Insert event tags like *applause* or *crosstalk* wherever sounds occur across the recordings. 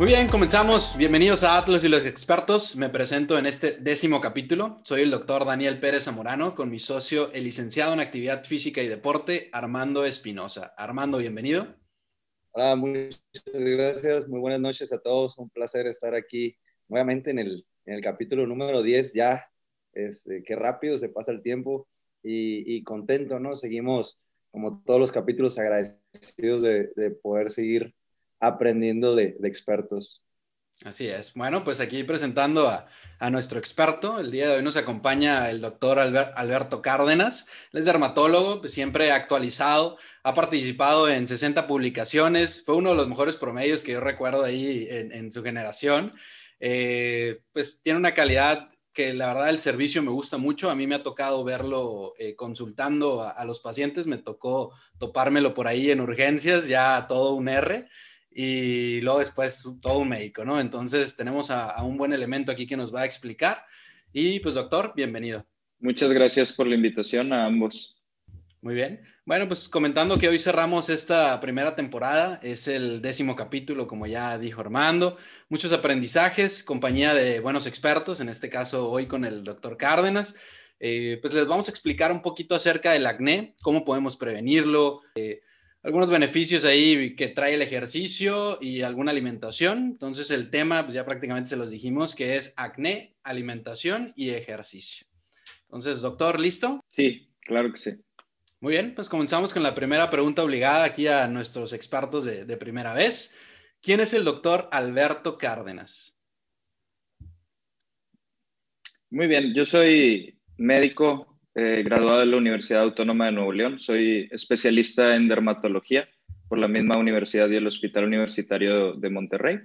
Muy bien, comenzamos. Bienvenidos a Atlas y los expertos. Me presento en este décimo capítulo. Soy el doctor Daniel Pérez Zamorano con mi socio, el licenciado en actividad física y deporte, Armando Espinosa. Armando, bienvenido. Hola, muchas gracias. Muy buenas noches a todos. Un placer estar aquí nuevamente en el, en el capítulo número 10. Ya, este, qué rápido se pasa el tiempo y, contento, ¿no? Seguimos, como todos los capítulos, agradecidos de, de poder seguir aprendiendo de, expertos. Así es. Bueno, pues aquí presentando a, nuestro experto. El día de hoy nos acompaña el doctor Albert, Alberto Cárdenas. Él es dermatólogo, pues siempre actualizado, ha participado en 60 publicaciones, fue uno de los mejores promedios que yo recuerdo ahí en, su generación. Eh, pues tiene una calidad que la verdad el servicio me gusta mucho. A mí me ha tocado verlo eh, consultando a los pacientes, me tocó topármelo por ahí en urgencias, ya todo un R y luego después todo un médico, ¿no? Entonces tenemos a, a, un buen elemento aquí que nos va a explicar. Y pues doctor, bienvenido. Muchas gracias por la invitación a ambos. Muy bien. Bueno, pues comentando que hoy cerramos esta primera temporada, es el décimo capítulo, como ya dijo Armando, muchos aprendizajes, compañía de buenos expertos, en este caso hoy con el doctor Cárdenas. Eh, pues les vamos a explicar un poquito acerca del acné, cómo podemos prevenirlo, eh, algunos beneficios ahí que trae el ejercicio y alguna alimentación. Entonces el tema, pues ya prácticamente se los dijimos, que es acné, alimentación y ejercicio. Entonces, doctor, ¿listo? Sí, claro que sí. Muy bien, pues comenzamos con la primera pregunta obligada aquí a nuestros expertos de, de primera vez. ¿Quién es el doctor Alberto Cárdenas? Muy bien, yo soy médico eh, graduado de la Universidad Autónoma de Nuevo León. Soy especialista en dermatología por la misma universidad y el Hospital Universitario de Monterrey.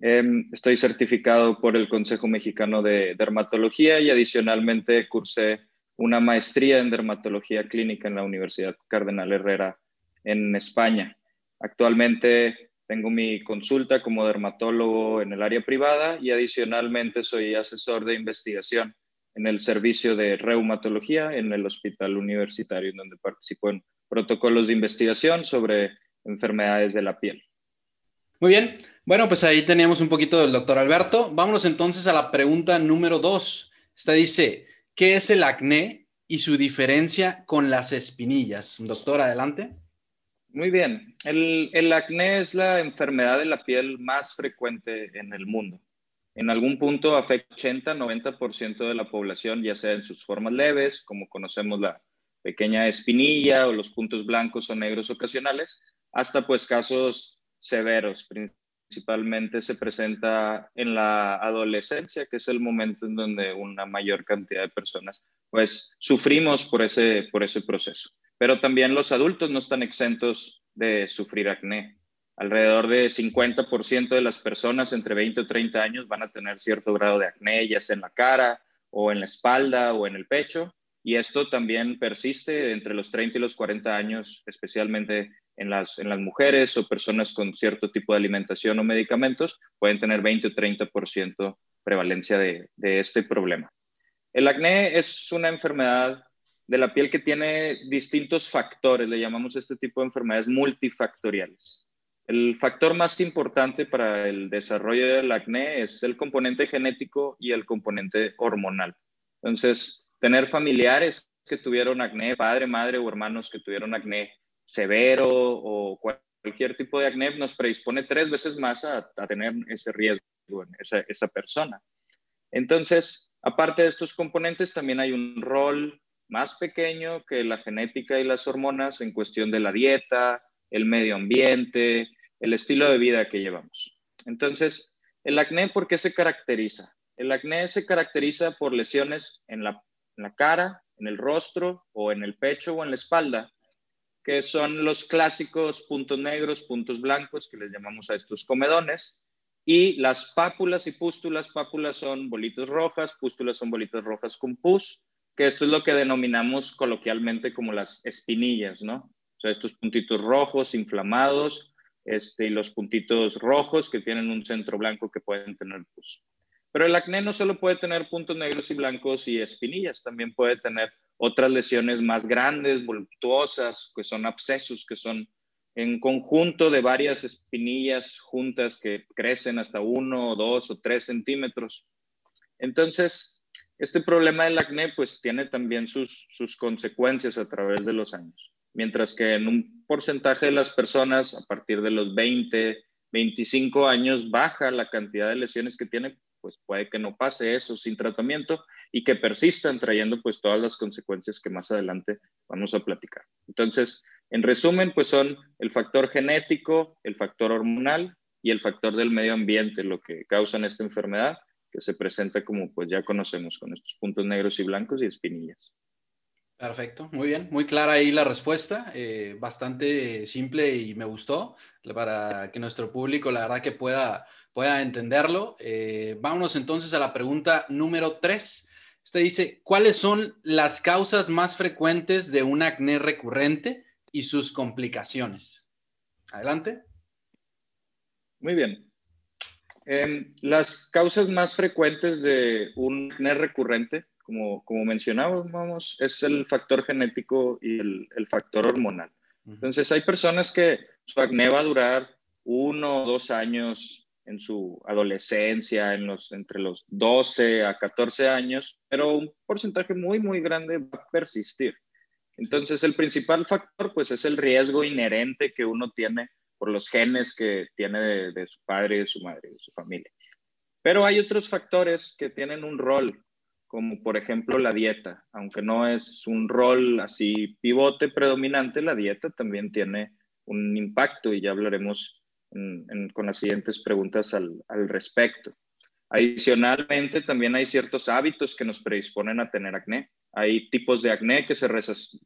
Eh, estoy certificado por el Consejo Mexicano de Dermatología y adicionalmente cursé una maestría en dermatología clínica en la Universidad Cardenal Herrera en España. Actualmente tengo mi consulta como dermatólogo en el área privada y adicionalmente soy asesor de investigación en el servicio de reumatología en el hospital universitario, en donde participo en protocolos de investigación sobre enfermedades de la piel. Muy bien, bueno, pues ahí teníamos un poquito del doctor Alberto. Vámonos entonces a la pregunta número dos. Esta dice, ¿qué es el acné y su diferencia con las espinillas? Doctor, adelante. Muy bien, el, el acné es la enfermedad de la piel más frecuente en el mundo en algún punto afecta 80-90% de la población, ya sea en sus formas leves, como conocemos la pequeña espinilla o los puntos blancos o negros ocasionales, hasta pues casos severos. Principalmente se presenta en la adolescencia, que es el momento en donde una mayor cantidad de personas pues sufrimos por ese, por ese proceso. Pero también los adultos no están exentos de sufrir acné alrededor de 50% de las personas entre 20 o 30 años van a tener cierto grado de acné, ya sea en la cara o en la espalda o en el pecho. Y esto también persiste entre los 30 y los 40 años, especialmente en las, en las mujeres o personas con cierto tipo de alimentación o medicamentos, pueden tener 20 o 30% prevalencia de, de este problema. El acné es una enfermedad de la piel que tiene distintos factores, le llamamos este tipo de enfermedades multifactoriales. El factor más importante para el desarrollo del acné es el componente genético y el componente hormonal. Entonces, tener familiares que tuvieron acné, padre, madre o hermanos que tuvieron acné severo o cualquier tipo de acné nos predispone tres veces más a, a tener ese riesgo en esa, esa persona. Entonces, aparte de estos componentes, también hay un rol más pequeño que la genética y las hormonas en cuestión de la dieta, el medio ambiente, el estilo de vida que llevamos. Entonces, el acné, ¿por qué se caracteriza? El acné se caracteriza por lesiones en la, cara, en el rostro o en el pecho o en la espalda, que son los clásicos puntos negros, puntos blancos, que les llamamos a estos comedones, y las pápulas y pústulas, pápulas son bolitas rojas, pústulas son bolitas rojas con pus, que esto es lo que denominamos coloquialmente como las espinillas, ¿no? Estos puntitos rojos, inflamados, este, y los puntitos rojos que tienen un centro blanco que pueden tener pus. Pero el acné no solo puede tener puntos negros y blancos y espinillas, también puede tener otras lesiones más grandes, voluptuosas, que son abscesos, que son en conjunto de varias espinillas juntas que crecen hasta uno, dos o tres centímetros. Entonces, este problema del acné pues tiene también sus, sus consecuencias a través de los años. Mientras que en un porcentaje de las personas a partir de los 20, 25 años baja la cantidad de lesiones que tiene, pues puede que no pase eso sin tratamiento y que persistan trayendo pues todas las consecuencias que más adelante vamos a platicar. Entonces, en resumen, pues son el factor genético, el factor hormonal y el factor del medio ambiente lo que causan esta enfermedad que se presenta como pues ya conocemos con estos puntos negros y blancos y espinillas. Perfecto, muy bien, muy clara ahí la respuesta, eh, bastante simple y me gustó para que nuestro público la verdad que pueda, pueda entenderlo. Eh, vámonos entonces a la pregunta número tres. Este dice, ¿cuáles son las causas más frecuentes de un acné recurrente y sus complicaciones? Adelante. Muy bien. Em, las causas más frecuentes de un acné recurrente, como, como mencionábamos, es el factor genético y el, el, factor hormonal. Entonces, hay personas que su acné va a durar uno o dos años en su adolescencia, en los, entre los 12 a 14 años, pero un porcentaje muy, muy grande va a persistir. Entonces, el principal factor, pues, es el riesgo inherente que uno tiene por los genes que tiene de, su padre, de su madre, de su familia. Pero hay otros factores que tienen un rol, como por ejemplo la dieta. Aunque no es un rol así pivote predominante, la dieta también tiene un impacto y ya hablaremos con las siguientes preguntas al, al respecto. Adicionalmente, también hay ciertos hábitos que nos predisponen a tener acné. Hay tipos de acné que se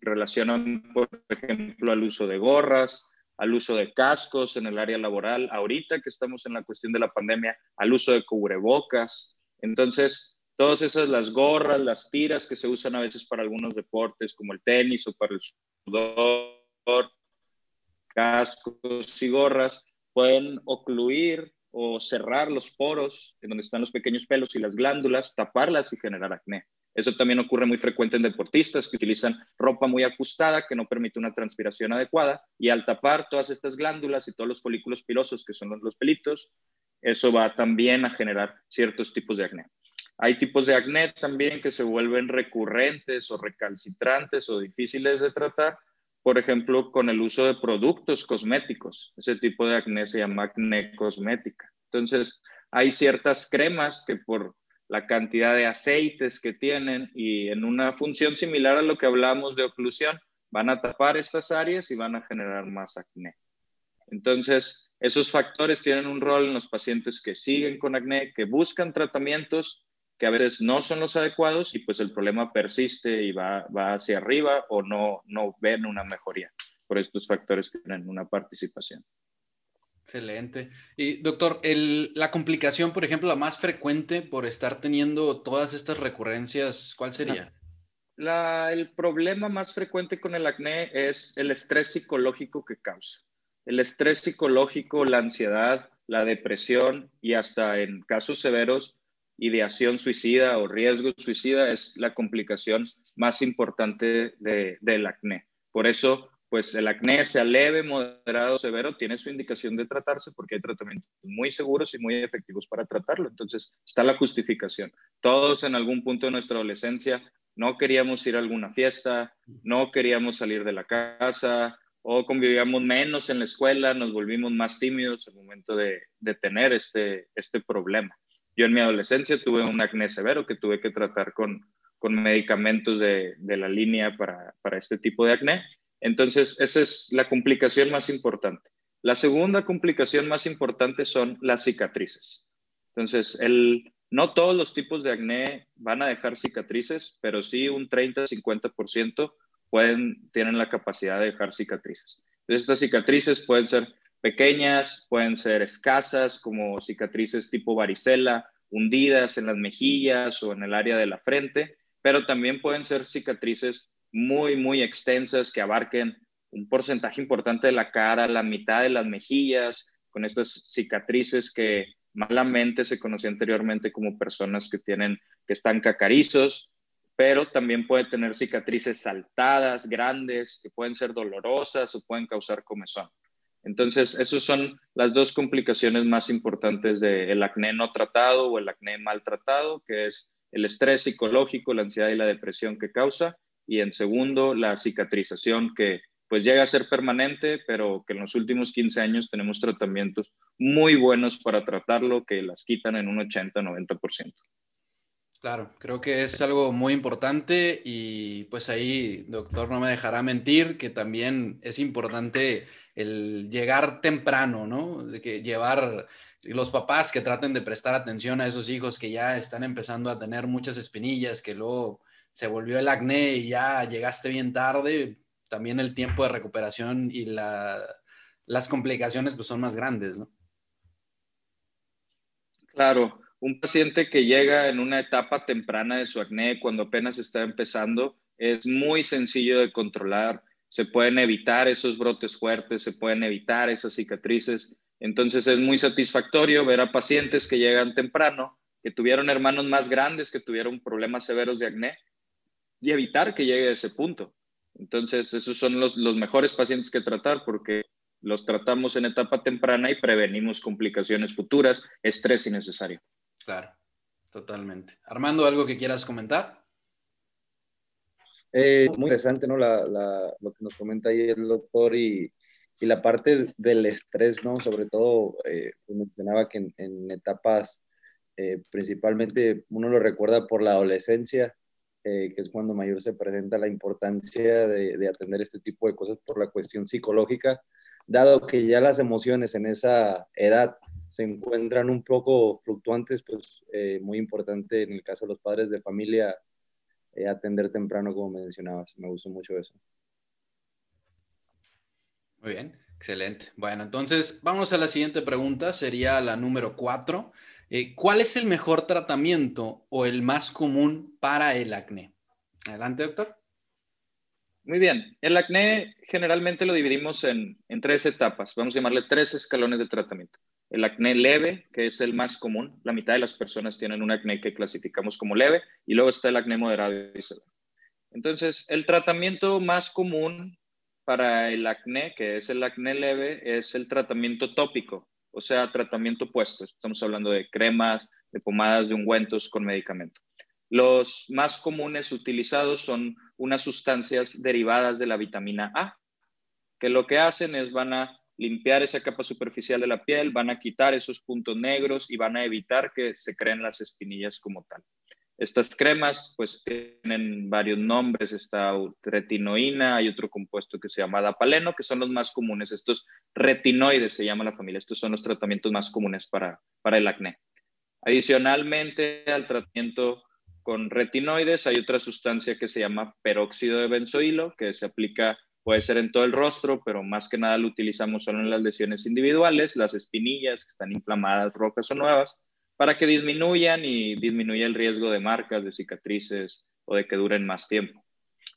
relacionan, por ejemplo, al uso de gorras, al uso de cascos en el área laboral, ahorita que estamos en la cuestión de la pandemia, al uso de cubrebocas. Entonces, todas esas, las gorras, las tiras que se usan a veces para algunos deportes, como el tenis o para el sudor, cascos y gorras, pueden ocluir o cerrar los poros en donde están los pequeños pelos y las glándulas, taparlas y generar acné. Eso también ocurre muy frecuente en deportistas que utilizan ropa muy ajustada que no permite una transpiración adecuada y al tapar todas estas glándulas y todos los folículos pilosos que son los pelitos, eso va también a generar ciertos tipos de acné. Hay tipos de acné también que se vuelven recurrentes o recalcitrantes o difíciles de tratar, por ejemplo, con el uso de productos cosméticos. Ese tipo de acné se llama acné cosmética. Entonces, hay ciertas cremas que por la cantidad de aceites que tienen y en una función similar a lo que hablamos de oclusión, van a tapar estas áreas y van a generar más acné. Entonces, esos factores tienen un rol en los pacientes que siguen con acné, que buscan tratamientos que a veces no son los adecuados y pues el problema persiste y va, va hacia arriba o no, no ven una mejoría por estos factores que tienen una participación. Excelente. Y doctor, el, la complicación, por ejemplo, la más frecuente por estar teniendo todas estas recurrencias, ¿cuál sería? La, el problema más frecuente con el acné es el estrés psicológico que causa. El estrés psicológico, la ansiedad, la depresión y hasta en casos severos, ideación suicida o riesgo suicida es la complicación más importante de, del acné. Por eso pues el acné, sea leve, moderado, severo, tiene su indicación de tratarse porque hay tratamientos muy seguros y muy efectivos para tratarlo. Entonces, está la justificación. Todos en algún punto de nuestra adolescencia no queríamos ir a alguna fiesta, no queríamos salir de la casa o convivíamos menos en la escuela, nos volvimos más tímidos al momento de, tener este, este problema. Yo en mi adolescencia tuve un acné severo que tuve que tratar con, medicamentos de, la línea para, para este tipo de acné entonces, esa es la complicación más importante. La segunda complicación más importante son las cicatrices. Entonces, no todos los tipos de acné van a dejar cicatrices, pero sí un 30-50% pueden, tienen la capacidad de dejar cicatrices. Estas cicatrices pueden ser pequeñas, pueden ser escasas, como cicatrices tipo varicela, hundidas en las mejillas o en el área de la frente, pero también pueden ser cicatrices muy, muy extensas que abarquen un porcentaje importante de la cara, la mitad de las mejillas, con estas cicatrices que malamente se conocía anteriormente como personas que tienen, que están cacarizos, pero también puede tener cicatrices saltadas, grandes, que pueden ser dolorosas o pueden causar comezón. Entonces, esas son las dos complicaciones más importantes del acné no tratado o el acné mal tratado, que es el estrés psicológico, la ansiedad y la depresión que causa, y en segundo, la cicatrización que pues llega a ser permanente, pero que en los últimos 15 años tenemos tratamientos muy buenos para tratarlo que las quitan en un 80-90%. Claro, creo que es algo muy importante y pues ahí, doctor, no me dejará mentir que también es importante el llegar temprano, ¿no? De que llevar los papás que traten de prestar atención a esos hijos que ya están empezando a tener muchas espinillas, que luego se volvió el acné y ya llegaste bien tarde, también el tiempo de recuperación y las complicaciones pues son más grandes, ¿no? Claro, un paciente que llega en una etapa temprana de su acné, cuando apenas está empezando, es muy sencillo de controlar. Se pueden evitar esos brotes fuertes, se pueden evitar esas cicatrices. Entonces es muy satisfactorio ver a pacientes que llegan temprano, que tuvieron hermanos más grandes, que tuvieron problemas severos de acné y evitar que llegue a ese punto. Entonces esos son los, mejores pacientes que tratar porque los tratamos en etapa temprana y prevenimos complicaciones futuras, estrés innecesario. Totalmente. Armando, ¿algo que quieras comentar? Eh, muy interesante, ¿no? Lo que nos comenta ahí el doctor y, la parte del estrés, ¿no? Sobre todo, eh, pues mencionaba que en, etapas, eh, principalmente uno lo recuerda por la adolescencia, que es cuando mayor se presenta la importancia de, de, atender este tipo de cosas por la cuestión psicológica, dado que ya las emociones en esa edad se encuentran un poco fluctuantes, pues eh, muy importante en el caso de los padres de familia eh, atender temprano, como mencionabas. Me gustó mucho eso. Muy bien, excelente. Bueno, entonces vamos a la siguiente pregunta, sería la número cuatro. Eh, ¿Cuál es el mejor tratamiento o el más común para el acné? Adelante, doctor. Muy bien. El acné generalmente lo dividimos en, en tres etapas. Vamos a llamarle tres escalones de tratamiento el acné leve, que es el más común. La mitad de las personas tienen un acné que clasificamos como leve y luego está el acné moderado y severo. Entonces, el tratamiento más común para el acné, que es el acné leve, es el tratamiento tópico, o sea, tratamiento puesto. Estamos hablando de cremas, de pomadas, de ungüentos con medicamento. Los más comunes utilizados son unas sustancias derivadas de la vitamina A, que lo que hacen es van a limpiar esa capa superficial de la piel, van a quitar esos puntos negros y van a evitar que se creen las espinillas como tal. Estas cremas pues tienen varios nombres, está retinoína, hay otro compuesto que se llama dapaleno, que son los más comunes. Estos retinoides se llama la familia, estos son los tratamientos más comunes para, para el acné. Adicionalmente al tratamiento con retinoides hay otra sustancia que se llama peróxido de benzoilo, que se aplica Puede ser en todo el rostro, pero más que nada lo utilizamos solo en las lesiones individuales, las espinillas que están inflamadas, rojas o nuevas, para que disminuyan y disminuya el riesgo de marcas, de cicatrices o de que duren más tiempo.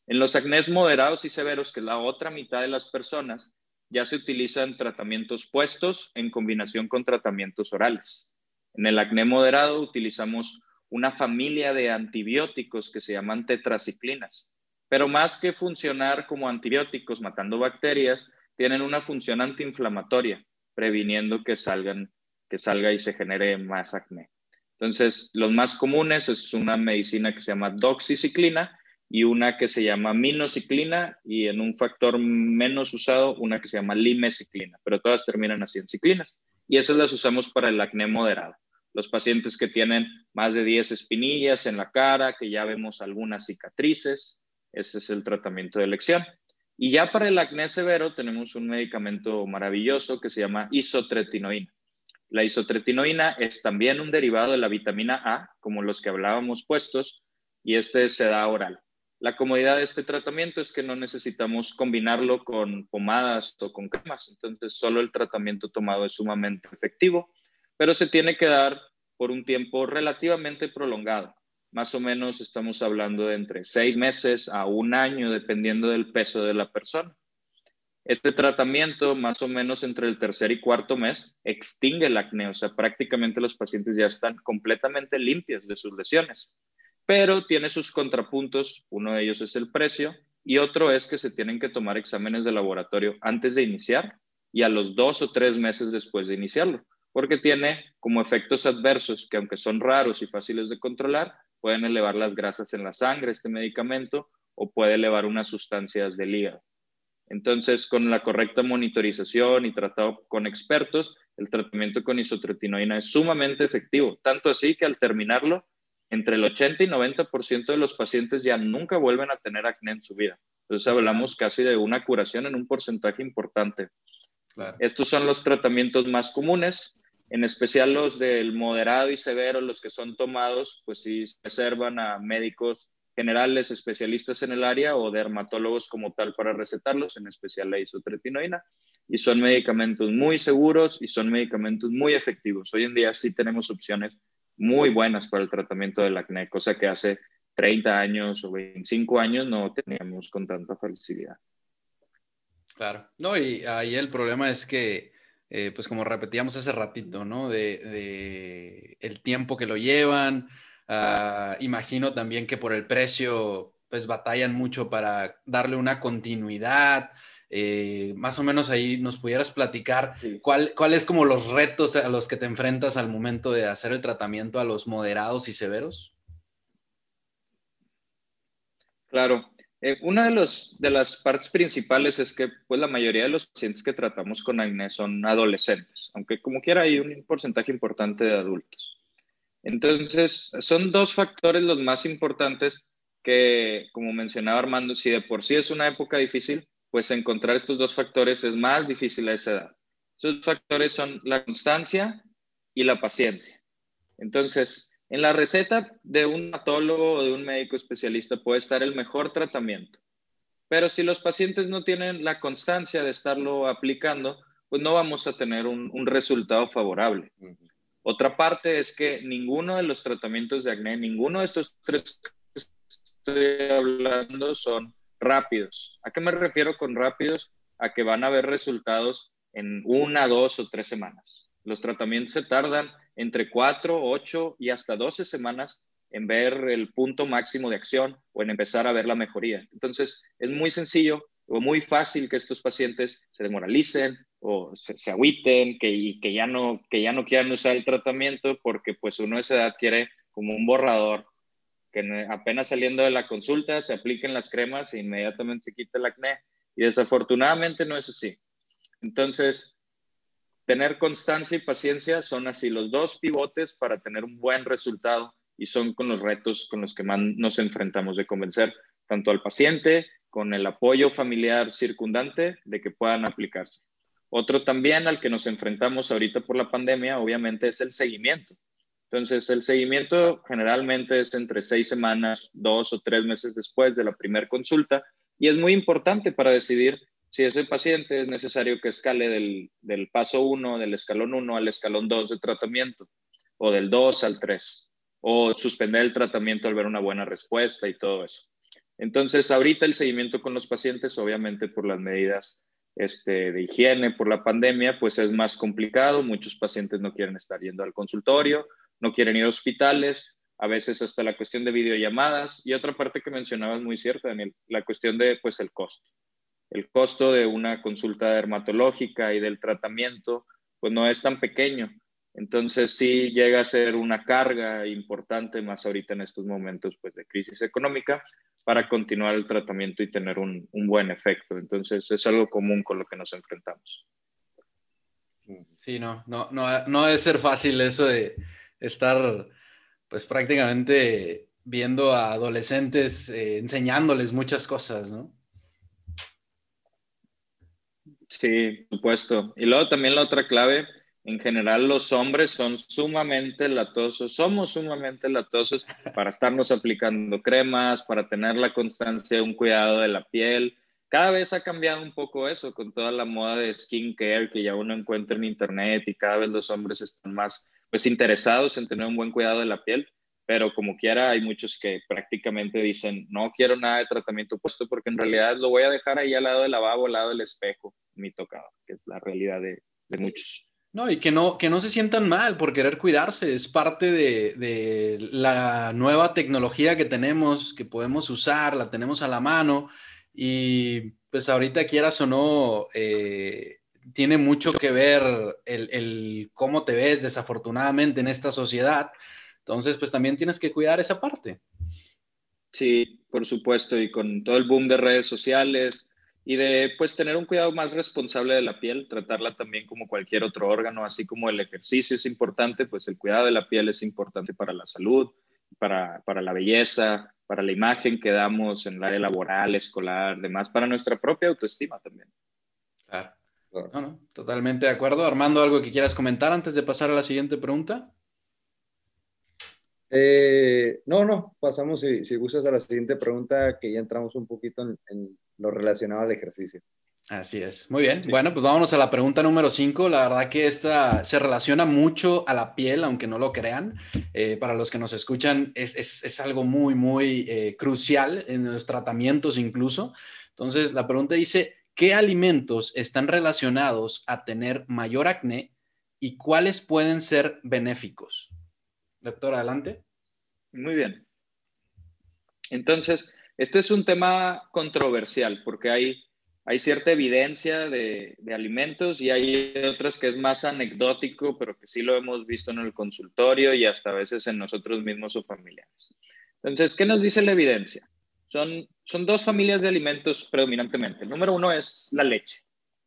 En los acnés moderados y severos, que es la otra mitad de las personas, ya se utilizan tratamientos puestos en combinación con tratamientos orales. En el acné moderado utilizamos una familia de antibióticos que se llaman tetraciclinas. Pero más que funcionar como antibióticos matando bacterias, tienen una función antiinflamatoria, previniendo que, salgan, que salga y se genere más acné. Entonces, los más comunes es una medicina que se llama doxiciclina y una que se llama minociclina y en un factor menos usado una que se llama limeciclina, pero todas terminan así en ciclinas. Y esas las usamos para el acné moderado. Los pacientes que tienen más de 10 espinillas en la cara, que ya vemos algunas cicatrices, ese es el tratamiento de elección. Y ya para el acné severo tenemos un medicamento maravilloso que se llama isotretinoína. La isotretinoína es también un derivado de la vitamina A, como los que hablábamos puestos, y este se da oral. La comodidad de este tratamiento es que no necesitamos combinarlo con pomadas o con cremas, entonces solo el tratamiento tomado es sumamente efectivo, pero se tiene que dar por un tiempo relativamente prolongado más o menos estamos hablando de entre seis meses a un año, dependiendo del peso de la persona. Este tratamiento, más o menos entre el tercer y cuarto mes, extingue el acné, o sea, prácticamente los pacientes ya están completamente limpios de sus lesiones, pero tiene sus contrapuntos, uno de ellos es el precio y otro es que se tienen que tomar exámenes de laboratorio antes de iniciar y a los dos o tres meses después de iniciarlo, porque tiene como efectos adversos que aunque son raros y fáciles de controlar, pueden elevar las grasas en la sangre este medicamento o puede elevar unas sustancias del hígado. Entonces, con la correcta monitorización y tratado con expertos, el tratamiento con isotretinoína es sumamente efectivo, tanto así que al terminarlo, entre el 80 y 90% de los pacientes ya nunca vuelven a tener acné en su vida. Entonces hablamos casi de una curación en un porcentaje importante. Estos son los tratamientos más comunes, en especial los del moderado y severo, los que son tomados, pues sí se reservan a médicos generales, especialistas en el área o dermatólogos como tal para recetarlos, en especial la isotretinoína. Y son medicamentos muy seguros y son medicamentos muy efectivos. Hoy en día sí tenemos opciones muy buenas para el tratamiento del acné, cosa que hace 30 años o 25 años no teníamos con tanta facilidad. Claro, no, y ahí el problema es que, eh, pues como repetíamos hace ratito, ¿no? De, el tiempo que lo llevan, ah, imagino también que por el precio, pues batallan mucho para darle una continuidad. Eh, más o menos ahí nos pudieras platicar cuál, cuál como los retos a los que te enfrentas al momento de hacer el tratamiento a los moderados y severos. Claro. Eh, una de, las partes principales es que pues, la mayoría de los pacientes que tratamos con acné son adolescentes, aunque como quiera hay un porcentaje importante de adultos. Entonces, son dos factores los más importantes que, como mencionaba Armando, si de por sí es una época difícil, pues encontrar estos dos factores es más difícil a esa edad. Esos factores son la constancia y la paciencia. Entonces, en la receta de un matólogo o de un médico especialista puede estar el mejor tratamiento, pero si los pacientes no tienen la constancia de estarlo aplicando, pues no vamos a tener un, resultado favorable. Otra parte es que ninguno de los tratamientos de acné, ninguno de estos tres que estoy hablando son rápidos. ¿A qué me refiero con rápidos? A que van a haber resultados en una, dos o tres semanas. Los tratamientos se tardan entre cuatro, ocho y hasta doce semanas en ver el punto máximo de acción o en empezar a ver la mejoría. Entonces, es muy sencillo o muy fácil que estos pacientes se demoralicen o se, se agüiten que ya, no, que ya no quieran usar el tratamiento porque pues uno a esa edad quiere como un borrador que apenas saliendo de la consulta se apliquen las cremas e inmediatamente se quita el acné. Y desafortunadamente no es así. Entonces, tener constancia y paciencia son así los dos pivotes para tener un buen resultado y son con los retos con los que más nos enfrentamos de convencer tanto al paciente con el apoyo familiar circundante de que puedan aplicarse. Otro también al que nos enfrentamos ahorita por la pandemia, obviamente, es el seguimiento. Entonces, el seguimiento generalmente es entre seis semanas, dos o tres meses después de la primera consulta y es muy importante para decidir si ese paciente es necesario que escale del, paso 1, del escalón 1 al escalón 2 de tratamiento o del 2 al 3 o suspender el tratamiento al ver una buena respuesta y todo eso. Entonces, ahorita el seguimiento con los pacientes, obviamente por las medidas este, de higiene, por la pandemia, pues es más complicado. Muchos pacientes no quieren estar yendo al consultorio no quieren ir a hospitales, a veces hasta la cuestión de videollamadas y otra parte que mencionabas muy cierta, Daniel, la cuestión de pues el costo. El costo de una consulta dermatológica y del tratamiento pues no es tan pequeño. Entonces sí llega a ser una carga importante más ahorita en estos momentos pues de crisis económica para continuar el tratamiento y tener un, un buen efecto. Entonces es algo común con lo que nos enfrentamos. Sí, no, no, no, no debe ser fácil eso de, estar pues prácticamente viendo a adolescentes eh, enseñándoles muchas cosas, ¿no? Sí, supuesto. Y luego también la otra clave, en general los hombres son sumamente latosos, somos sumamente latosos para estarnos aplicando cremas, para tener la constancia, un cuidado de la piel. Cada vez ha cambiado un poco eso con toda la moda de skincare que ya uno encuentra en internet y cada vez los hombres están más pues interesados en tener un buen cuidado de la piel, pero como quiera hay muchos que prácticamente dicen, no quiero nada de tratamiento puesto porque en realidad lo voy a dejar ahí al lado del lavabo, al lado del espejo, mi tocado, que es la realidad de, muchos. No, y que no, que no se sientan mal por querer cuidarse, es parte de, de, la nueva tecnología que tenemos, que podemos usar, la tenemos a la mano y pues ahorita quieras o no, eh, tiene mucho que ver el, el, cómo te ves desafortunadamente en esta sociedad. Entonces, pues también tienes que cuidar esa parte. Sí, por supuesto, y con todo el boom de redes sociales y de pues tener un cuidado más responsable de la piel, tratarla también como cualquier otro órgano, así como el ejercicio es importante, pues el cuidado de la piel es importante para la salud, para, para la belleza, para la imagen que damos en el área laboral, escolar, demás, para nuestra propia autoestima también. Claro. No, no, totalmente de acuerdo. Armando, ¿algo que quieras comentar antes de pasar a la siguiente pregunta? Eh, no, no, pasamos si, si, gustas a la siguiente pregunta, que ya entramos un poquito en, lo relacionado al ejercicio. Así es, muy bien. Bueno, pues vámonos a la pregunta número 5. La verdad que esta se relaciona mucho a la piel, aunque no lo crean. Eh, para los que nos escuchan, es, es, es algo muy, muy eh, crucial en los tratamientos incluso. Entonces, la pregunta dice, ¿qué alimentos están relacionados a tener mayor acné y cuáles pueden ser benéficos? Doctor, adelante. Muy bien. Entonces, este es un tema controversial porque hay, cierta evidencia de, de, alimentos y hay otras que es más anecdótico, pero que sí lo hemos visto en el consultorio y hasta a veces en nosotros mismos o familiares. Entonces, ¿qué nos dice la evidencia? Son, son dos familias de alimentos predominantemente. El número uno es la leche.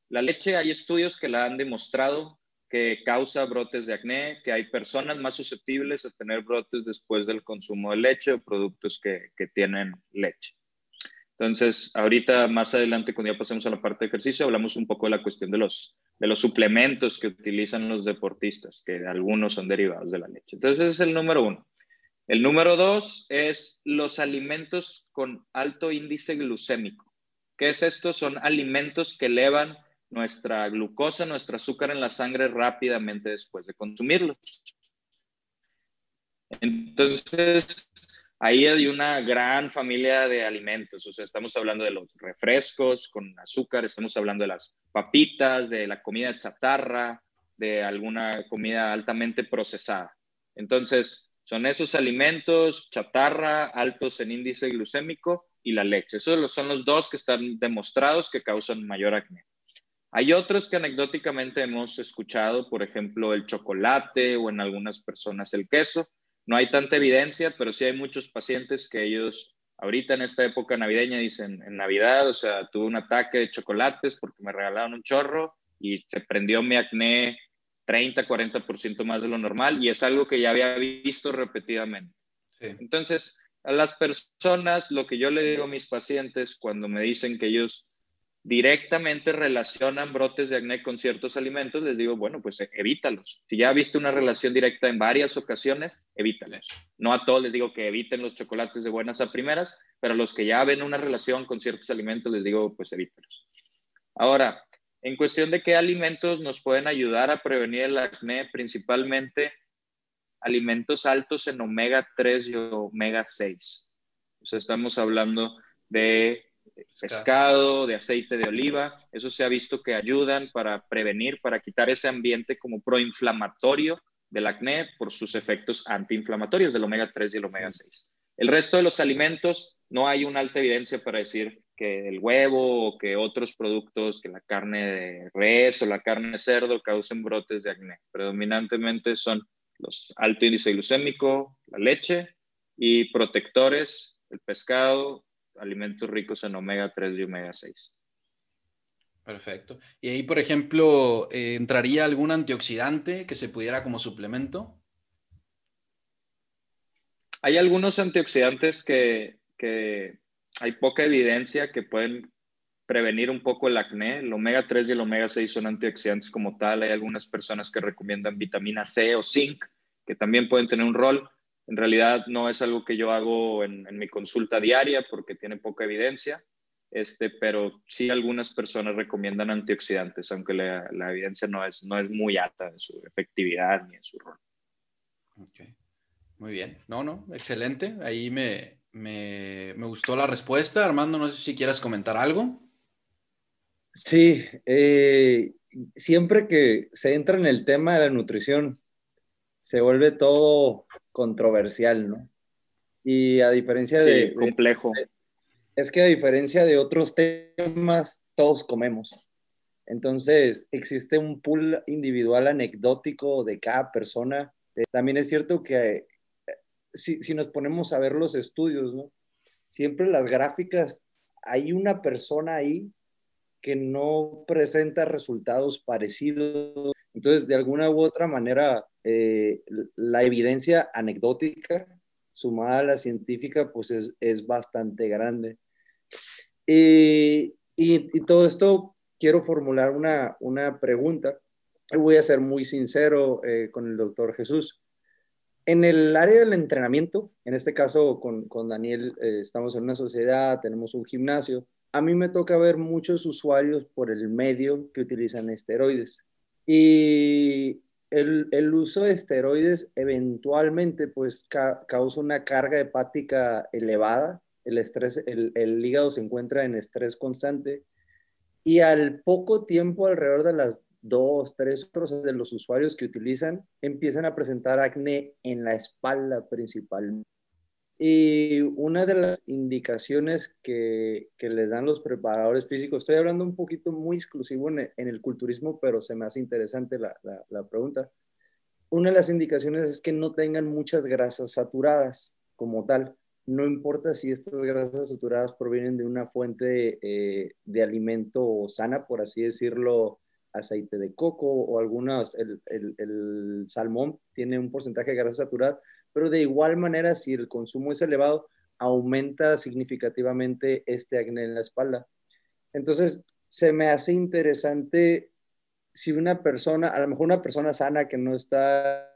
La leche, hay estudios que la han demostrado que causa brotes de acné, que hay personas más susceptibles a tener brotes después del consumo de leche o productos que, que tienen leche. Entonces, ahorita más adelante, cuando ya pasemos a la parte de ejercicio, hablamos un poco de la cuestión de los, de los suplementos que utilizan los deportistas, que algunos son derivados de la leche. Entonces, ese es el número uno. El número dos es los alimentos con alto índice glucémico. ¿Qué es esto? Son alimentos que elevan nuestra glucosa, nuestro azúcar en la sangre rápidamente después de consumirlos. Entonces, ahí hay una gran familia de alimentos, o sea, estamos hablando de los refrescos con azúcar, estamos hablando de las papitas, de la comida chatarra, de alguna comida altamente procesada. Entonces, son esos alimentos chatarra, altos en índice glucémico y la leche. Esos son los dos que están demostrados que causan mayor acné. Hay otros que anecdóticamente hemos escuchado, por ejemplo, el chocolate o en algunas personas el queso. No hay tanta evidencia, pero sí hay muchos pacientes que ellos ahorita en esta época navideña dicen, en Navidad, o sea, tuve un ataque de chocolates porque me regalaron un chorro y se prendió mi acné 30, 40% más de lo normal y es algo que ya había visto repetidamente. Entonces, a las personas, lo que yo le digo a mis pacientes cuando me dicen que ellos directamente relacionan brotes de acné con ciertos alimentos, les digo, bueno, pues evítalos. Si ya viste una relación directa en varias ocasiones, evítalos. No a todos les digo que eviten los chocolates de buenas a primeras, pero a los que ya ven una relación con ciertos alimentos, les digo, pues evítalos. Ahora, en cuestión de qué alimentos nos pueden ayudar a prevenir el acné, principalmente alimentos altos en omega 3 y omega 6. O sea, estamos hablando de pescado, de aceite de oliva. Eso se ha visto que ayudan para prevenir, para quitar ese ambiente como proinflamatorio del acné por sus efectos antiinflamatorios del omega 3 y el omega 6. El resto de los alimentos no hay una alta evidencia para decir que el huevo o que otros productos, que la carne de res o la carne de cerdo causen brotes de acné. Predominantemente son los alto índice glucémico, la leche y protectores, el pescado, alimentos ricos en omega 3 y omega 6. Perfecto. Y ahí, por ejemplo, eh, ¿entraría algún antioxidante que se pudiera como suplemento? Hay algunos antioxidantes que, que hay poca evidencia que pueden prevenir un poco el acné. El omega 3 y el omega 6 son antioxidantes como tal. Hay algunas personas que recomiendan vitamina C o zinc, que también pueden tener un rol. En realidad no es algo que yo hago en, mi consulta diaria porque tiene poca evidencia, este, pero sí algunas personas recomiendan antioxidantes, aunque la, evidencia no es, no es muy alta en su efectividad ni en su rol. Muy bien. No, no, excelente. Ahí me, me, gustó la respuesta. Armando, no sé si quieras comentar algo. Sí, eh, siempre que se entra en el tema de la nutrición, se vuelve todo controversial, ¿no? Y a diferencia sí, de... complejo. es que a diferencia de otros temas, todos comemos. Entonces, existe un pool individual anecdótico de cada persona. Eh, también es cierto que eh, si, si, nos ponemos a ver los estudios, ¿no? siempre las gráficas, hay una persona ahí que no presenta resultados parecidos. Entonces, de alguna u otra manera, eh, la evidencia anecdótica sumada a la científica, pues es, es bastante grande. Y, y, todo esto quiero formular una, una pregunta. Voy a ser muy sincero eh, con el doctor Jesús. En el área del entrenamiento, en este caso con, con Daniel, eh, estamos en una sociedad, tenemos un gimnasio. A mí me toca ver muchos usuarios por el medio que utilizan esteroides. Y el, el uso de esteroides eventualmente pues causa una carga hepática elevada, el, estrés, el, el hígado se encuentra en estrés constante y al poco tiempo, alrededor de las dos, tres horas de los usuarios que utilizan, empiezan a presentar acné en la espalda principalmente. Y una de las indicaciones que, que, les dan los preparadores físicos, estoy hablando un poquito muy exclusivo en, en el culturismo, pero se me hace interesante la, la, pregunta. Una de las indicaciones es que no tengan muchas grasas saturadas como tal. No importa si estas grasas saturadas provienen de una fuente eh, de alimento sana, por así decirlo, aceite de coco o algunas, el, el, el salmón tiene un porcentaje de grasa saturada, pero de igual manera, si el consumo es elevado, aumenta significativamente este acné en la espalda. Entonces, se me hace interesante si una persona, a lo mejor una persona sana que no está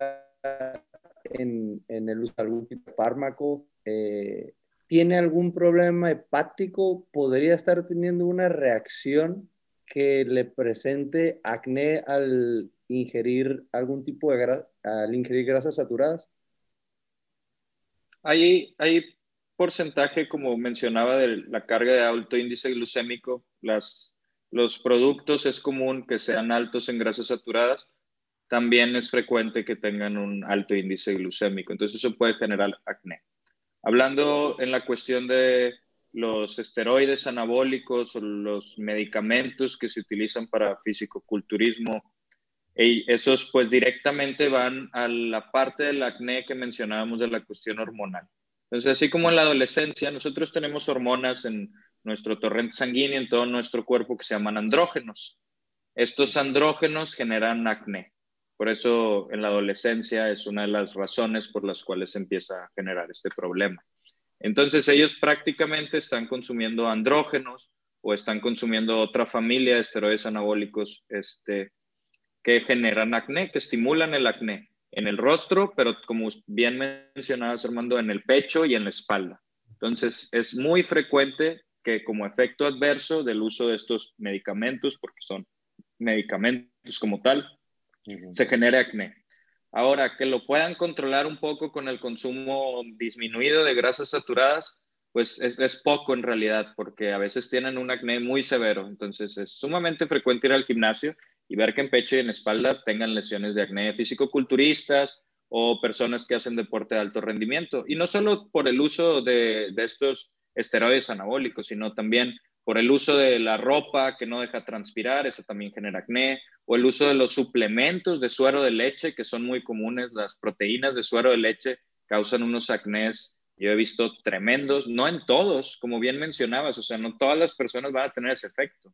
en, el uso de algún tipo de fármaco, eh, tiene algún problema hepático, podría estar teniendo una reacción que le presente acné al ingerir algún tipo de al ingerir grasas saturadas. Hay, porcentaje, como mencionaba, de la carga de alto índice glucémico. Los productos es común que sean altos en grasas saturadas. También es frecuente que tengan un alto índice glucémico. Entonces eso puede generar acné. Hablando en la cuestión de los esteroides anabólicos o los medicamentos que se utilizan para fisicoculturismo esos pues directamente van a la parte del acné que mencionábamos de la cuestión hormonal. Entonces, así como en la adolescencia, nosotros tenemos hormonas en nuestro torrente sanguíneo, en todo nuestro cuerpo, que se llaman andrógenos. Estos andrógenos generan acné. Por eso en la adolescencia es una de las razones por las cuales se empieza a generar este problema. Entonces ellos prácticamente están consumiendo andrógenos o están consumiendo otra familia de esteroides anabólicos este, que generan acné, que estimulan el acné en el rostro, pero como bien mencionabas, Armando, en el pecho y en la espalda. Entonces, es muy frecuente que como efecto adverso del uso de estos medicamentos, porque son medicamentos como tal, se genere acné. Ahora, que lo puedan controlar un poco con el consumo disminuido de grasas saturadas, pues es, es, poco en realidad, porque a veces tienen un acné muy severo. Entonces, es sumamente frecuente ir al gimnasio y ver que en pecho y en espalda tengan lesiones de acné físico-culturistas o personas que hacen deporte de alto rendimiento. Y no solo por el uso de, de estos esteroides anabólicos, sino también por el uso de la ropa que no deja transpirar, eso también genera acné, o el uso de los suplementos de suero de leche, que son muy comunes, las proteínas de suero de leche causan unos acnés, yo he visto tremendos, no en todos, como bien mencionabas, o sea, no todas las personas van a tener ese efecto,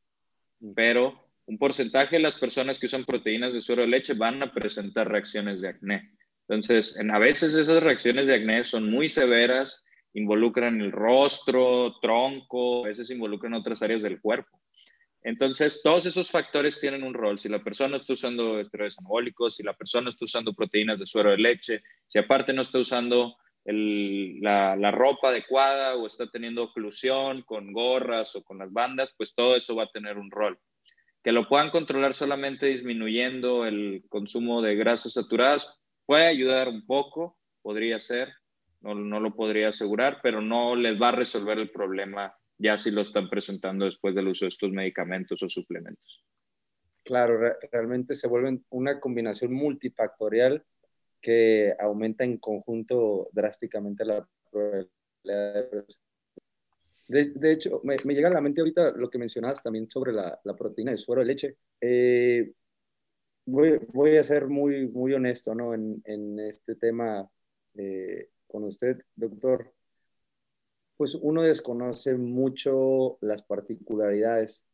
pero un porcentaje de las personas que usan proteínas de suero de leche van a presentar reacciones de acné. Entonces, en, a veces esas reacciones de acné son muy severas, involucran el rostro, tronco, a veces involucran otras áreas del cuerpo. Entonces, todos esos factores tienen un rol. Si la persona está usando esteroides anabólicos, si la persona está usando proteínas de suero de leche, si aparte no está usando la, la, ropa adecuada o está teniendo oclusión con gorras o con las bandas, pues todo eso va a tener un rol que lo puedan controlar solamente disminuyendo el consumo de grasas saturadas puede ayudar un poco, podría ser, no, no, lo podría asegurar, pero no les va a resolver el problema ya si lo están presentando después del uso de estos medicamentos o suplementos. Claro, realmente se vuelven una combinación multifactorial que aumenta en conjunto drásticamente la probabilidad de De, hecho, me, llega a la mente ahorita lo que mencionabas también sobre la, proteína de suero de leche. Eh, voy, a ser muy, muy honesto ¿no? en, este tema eh, con usted, doctor. Pues uno desconoce mucho las particularidades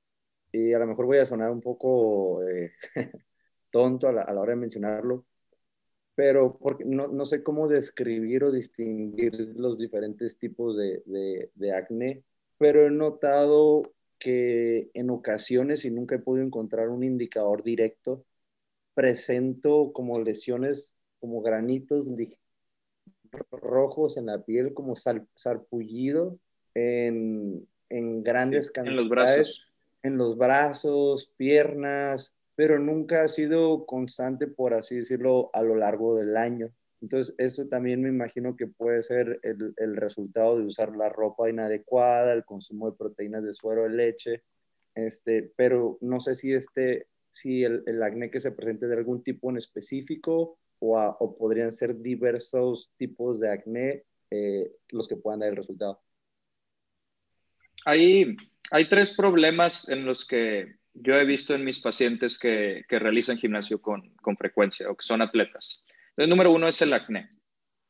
y a lo mejor voy a sonar un poco eh, *laughs* tonto a la, hora de mencionarlo, pero porque no, no, sé cómo describir o distinguir los diferentes tipos de, de, de, acné, pero he notado que en ocasiones, y nunca he podido encontrar un indicador directo, presento como lesiones, como granitos rojos en la piel, como sal, sarpullido en, en grandes cantidades. En los brazos. En los brazos, piernas, pero nunca ha sido constante, por así decirlo, a lo largo del año. Entonces, eso también me imagino que puede ser el, el resultado de usar la ropa inadecuada, el consumo de proteínas de suero de leche, este, pero no sé si, este, si el, el acné que se presente de algún tipo en específico o, o podrían ser diversos tipos de acné eh, los que puedan dar el resultado. Hay, hay tres problemas en los que yo he visto en mis pacientes que, realizan gimnasio con, frecuencia o que son atletas. El número uno es el acné.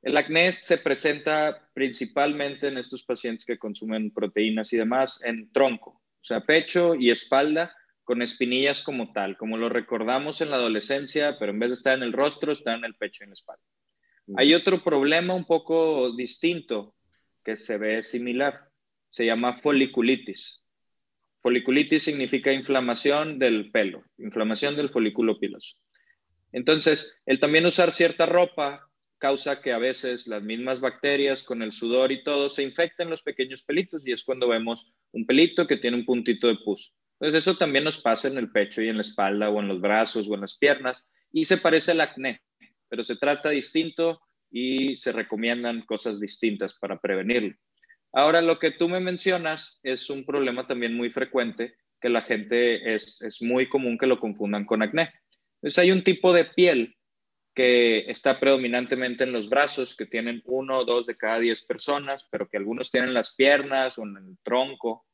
El acné se presenta principalmente en estos pacientes que consumen proteínas y demás en tronco, o sea, pecho y espalda con espinillas como tal, como lo recordamos en la adolescencia, pero en vez de estar en el rostro, está en el pecho y en la espalda. Hay otro problema un poco distinto que se ve similar, se llama foliculitis. Foliculitis significa inflamación del pelo, inflamación del folículo piloso. Entonces, el también usar cierta ropa causa que a veces las mismas bacterias con el sudor y todo se infecten los pequeños pelitos y es cuando vemos un pelito que tiene un puntito de pus. Entonces, eso también nos pasa en el pecho y en la espalda o en los brazos o en las piernas y se parece al acné, pero se trata distinto y se recomiendan cosas distintas para prevenirlo. Ahora, lo que tú me mencionas es un problema también muy frecuente, que la gente es, muy común que lo confundan con acné. Entonces, hay un tipo de piel que está predominantemente en los brazos, que tienen uno o dos de cada diez personas, pero que algunos tienen las piernas o en el tronco,